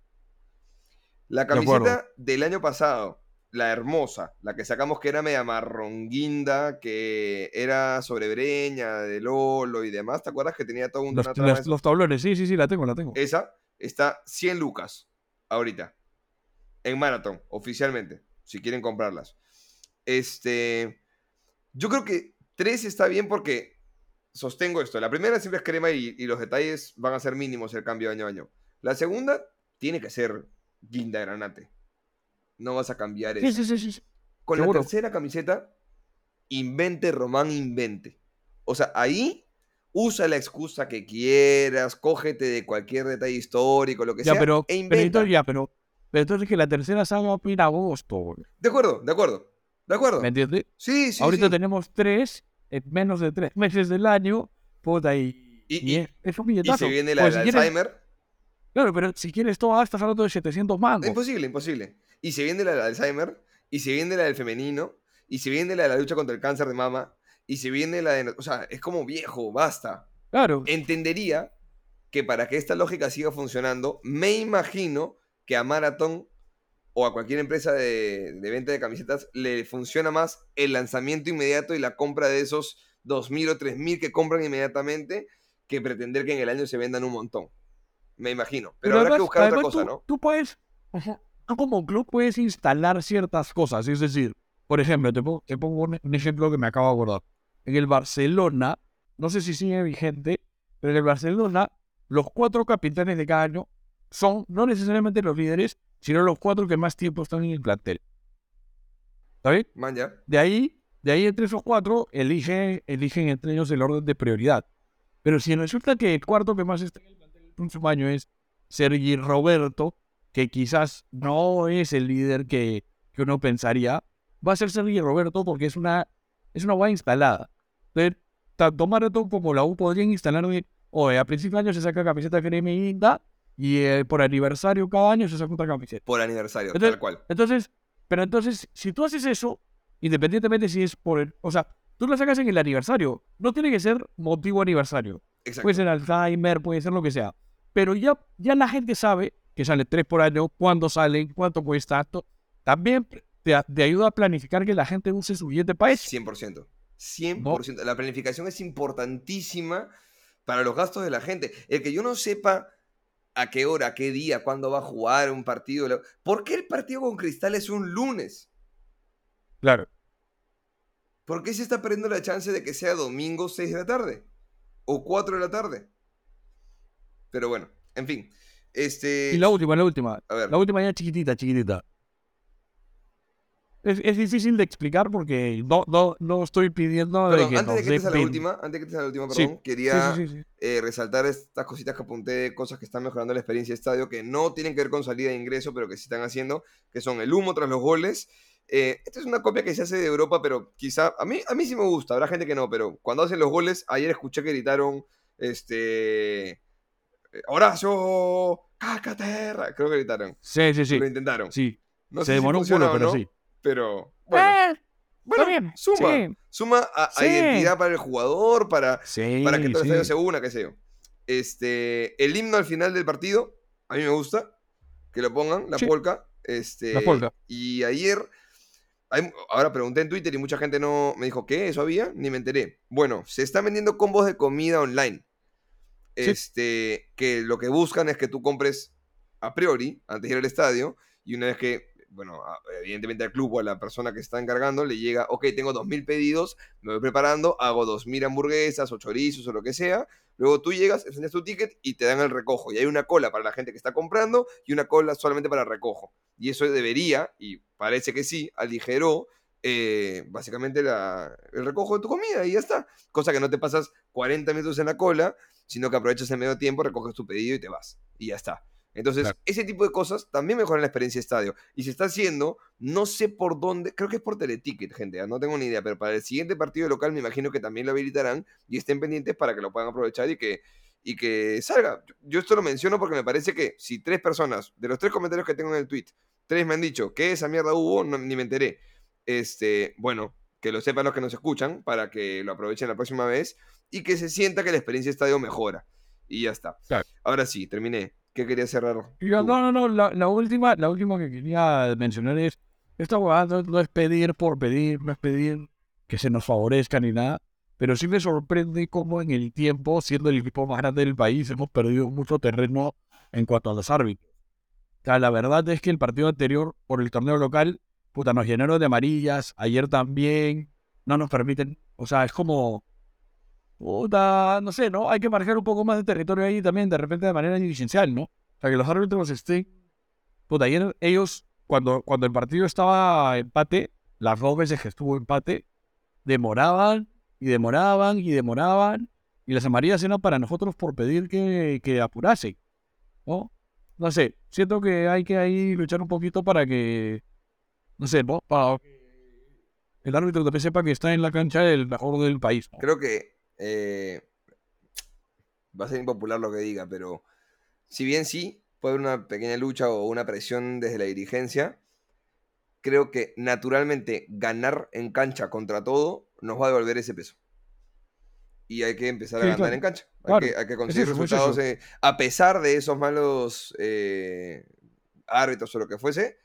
La De camiseta del año pasado, la hermosa, la que sacamos que era media marronguinda, que era sobre Breña, de Lolo y demás, ¿te acuerdas que tenía todo un Los, los- los tablones, sí, sí, sí, la tengo, la tengo. esa está 100 lucas ahorita. En Marathon, oficialmente. Si quieren comprarlas. Este. Yo creo que 3 está bien porque sostengo esto. La primera siempre es crema y, y los detalles van a ser mínimos el cambio año a año. La segunda tiene que ser guinda granate. No vas a cambiar eso. sí, sí, sí, sí. Con seguro. la tercera camiseta, invente Román, invente. O sea, ahí usa la excusa que quieras, cógete de cualquier detalle histórico, lo que Ya, sea, pero, e pero inventa. entonces, ya, pero, pero entonces que la tercera salga en agosto. De acuerdo, de acuerdo, de acuerdo. ¿me entiendes? Sí, sí, Ahorita sí. tenemos tres, en menos de tres meses del año, puta, y, Y- y es, es un Y se viene la Pues del si quieres- Alzheimer. claro, pero si quieres todo, estás hablando de 700 mangos. Imposible, imposible. Y se viene la del Alzheimer, y se viene la del femenino, y se viene la de la lucha contra el cáncer de mama, y se viene la de... O sea, es como viejo, basta. Claro, entendería que para que esta lógica siga funcionando, me imagino que a Marathon o a cualquier empresa de, de venta de camisetas le funciona más el lanzamiento inmediato y la compra de esos 2.000 o 3.000 que compran inmediatamente que pretender que en el año se vendan un montón. Me imagino. Pero, habrá que buscar otra cosa, tú, ¿no? Tú puedes, tú como club puedes instalar ciertas cosas. Es decir, por ejemplo, te pongo, te pongo un, un ejemplo que me acabo de acordar. En el Barcelona, no sé si sigue vigente, pero en el Barcelona, los cuatro capitanes de cada año son no necesariamente los líderes, sino los cuatro que más tiempo están en el plantel. ¿Está bien? Man, ya. De ahí, de ahí entre esos cuatro, elige, eligen entre ellos el orden de prioridad. Pero si resulta que el cuarto que más está en el plantel el próximo año es Sergi Roberto, que quizás no es el líder que, que uno pensaría, va a ser Sergi Roberto porque es una, es una guay instalada. Entonces, tanto Marathon como la U podrían instalar oye, a principio de año se saca camiseta crema y guinda, y eh, por aniversario cada año se saca otra camiseta. Por aniversario, Entonces- tal cual. Entonces, pero entonces, si tú haces eso, independientemente si es por el. O sea, tú lo sacas en el aniversario. No tiene que ser motivo aniversario. Exacto. Puede ser Alzheimer, puede ser lo que sea. Pero ya, ya la gente sabe que sale tres por año, cuándo salen, cuánto cuesta. to- También te, te ayuda a planificar que la gente use su billete para eso. 100%. 100%. La planificación es importantísima para los gastos de la gente. El que yo no sepa a qué hora, a qué día, cuándo va a jugar un partido. ¿Por qué el partido con Cristal es un lunes? Claro. ¿Por qué se está perdiendo la chance de que sea domingo 6 de la tarde? O 4 de la tarde. Pero bueno, en fin. Este. Y la última, la última. A ver. La última ya chiquitita, chiquitita. Es, es difícil de explicar porque no, no, no estoy pidiendo Perdón, de que antes de que entres a la última, antes de que entres a la última, perdón, quería Sí, sí, sí, sí. eh, resaltar estas cositas que apunté cosas que están mejorando la experiencia de estadio, que no tienen que ver con salida de ingreso, pero que sí están haciendo, que son el humo tras los goles. Eh, esta es una copia que se hace de Europa, pero quizá, a mí, a mí sí me gusta, habrá gente que no, pero cuando hacen los goles, ayer escuché que gritaron, este, eh, Horacio, Cacaterra, creo que gritaron, Sí, sí, sí. lo intentaron. Sí. No Se si demoró un culo, pero no, sí. Pero bueno, Eh, bueno, está bien. suma, Sí. suma a, identidad para el jugador, para, Sí, para que todo el sí. estadio se una, qué sé yo. Este, el himno al final del partido, a mí me gusta que lo pongan, la Sí. polka. Este, La polka. Y ayer, hay- ahora pregunté en Twitter y mucha gente no me dijo, ¿qué? ¿Eso había? Ni me enteré. Bueno, se están vendiendo combos de comida online. Sí. Este, que lo que buscan es que tú compres a priori, antes de ir al estadio, y una vez que, bueno, evidentemente al club o a la persona que está encargando le llega, ok, tengo 2.000 pedidos, me voy preparando, hago 2.000 hamburguesas o chorizos o lo que sea, luego tú llegas, enseñas tu ticket y te dan el recojo. Y hay una cola para la gente que está comprando y una cola solamente para el recojo. Y eso debería, y parece que sí, aligeró eh, básicamente la- el recojo de tu comida y ya está. Cosa que no te pasas 40 minutos en la cola, sino que aprovechas el medio tiempo, recoges tu pedido y te vas. Y ya está. Entonces, Claro. ese tipo de cosas también mejoran la experiencia de estadio. Y se está haciendo, no sé por dónde, creo que es por Teleticket, gente, ¿ah? no tengo ni idea, pero para el siguiente partido local me imagino que también lo habilitarán y estén pendientes para que lo puedan aprovechar y que, y que salga. Yo- Yo esto lo menciono porque me parece que si tres personas, de los tres comentarios que tengo en el tweet, tres me han dicho que esa mierda hubo, no- ni me enteré. Este, bueno, que lo sepan los que nos escuchan para que lo aprovechen la próxima vez y que se sienta que la experiencia de estadio mejora. Y ya está. Claro. Ahora sí, terminé. ¿Qué quería cerrar? Yo, no, no, no, la, la última, la última que quería mencionar es, esta huevada no es pedir por pedir, no es pedir que se nos favorezca ni nada, pero sí me sorprende cómo en el tiempo, siendo el equipo más grande del país, hemos perdido mucho terreno en cuanto a los árbitros. O sea, la verdad es que el partido anterior, por el torneo local, puta, nos llenaron de amarillas, ayer también, no nos permiten, o sea, es como, puta, no sé, ¿no? Hay que marcar un poco más de territorio ahí también, de repente de manera dirigencial, ¿no? O sea, que los árbitros estén. Puta, ayer ellos, cuando, cuando el partido estaba empate, las dos veces que estuvo empate, demoraban y demoraban y demoraban. Y las amarillas eran para nosotros por pedir que, que apurasen. ¿No? No sé, siento que hay que ahí luchar un poquito para que. No sé, ¿no? Para que el árbitro también sepa que está en la cancha el mejor del país. Creo que eh, va a ser impopular lo que diga, pero si bien sí puede haber una pequeña lucha o una presión desde la dirigencia, creo que naturalmente ganar en cancha contra todo nos va a devolver ese peso. Y hay que empezar a Sí, ganar claro. en cancha. Hay, Claro, que, hay que conseguir eso, resultados eh, a pesar de esos malos eh, árbitros o lo que fuese.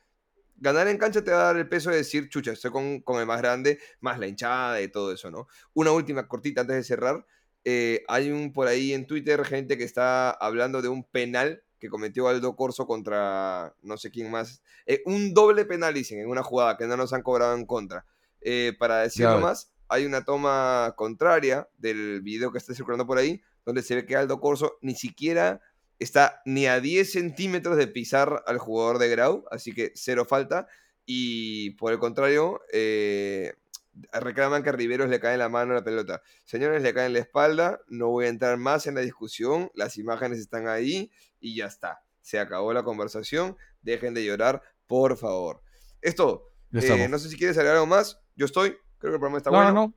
Ganar en cancha te va a dar el peso de decir, chucha, estoy con, con el más grande, más la hinchada y todo eso, ¿no? Una última cortita antes de cerrar. Eh, hay un por ahí en Twitter gente que está hablando de un penal que cometió Aldo Corso contra no sé quién más. Eh, un doble penal, dicen, en una jugada que no nos han cobrado en contra. Eh, para decirlo más, hay una toma contraria del video que está circulando por ahí, donde se ve que Aldo Corso ni siquiera está ni a 10 centímetros de pisar al jugador de Grau, así que cero falta. Y por el contrario, eh, reclaman que a Riveros le cae en la mano la pelota. Señores, le cae en la espalda, no voy a entrar más en la discusión, las imágenes están ahí y ya está. Se acabó la conversación, dejen de llorar, por favor. Esto, eh, no sé si quieres agregar algo más, yo estoy, creo que el programa está no, bueno. no, no.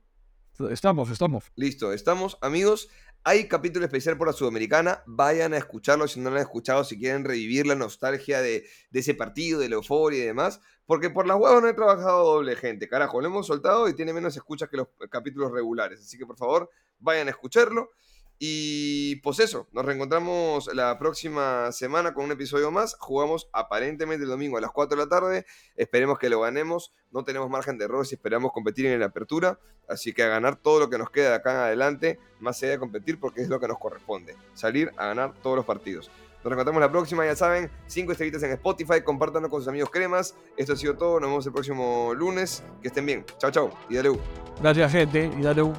Estamos, estamos. Listo, estamos, amigos. Hay capítulo especial por la Sudamericana. Vayan a escucharlo si no lo han escuchado, si quieren revivir la nostalgia de, ese partido, de la euforia y demás. Porque por las huevas no he trabajado doble, gente. Carajo, lo hemos soltado y tiene menos escuchas que los capítulos regulares. Así que por favor, vayan a escucharlo. Y pues eso, nos reencontramos la próxima semana con un episodio más. Jugamos aparentemente el domingo a las 4 de la tarde. Esperemos que lo ganemos. No tenemos margen de error si esperamos competir en la apertura. Así que a ganar todo lo que nos queda de acá en adelante, más allá de competir, porque es lo que nos corresponde. Salir a ganar todos los partidos. Nos reencontramos la próxima, ya saben, 5 estrellitas en Spotify, compártanlo con sus amigos cremas. Esto ha sido todo, nos vemos el próximo lunes. Que estén bien. Chao, chao. Y dale. U. Gracias, gente. Y dale un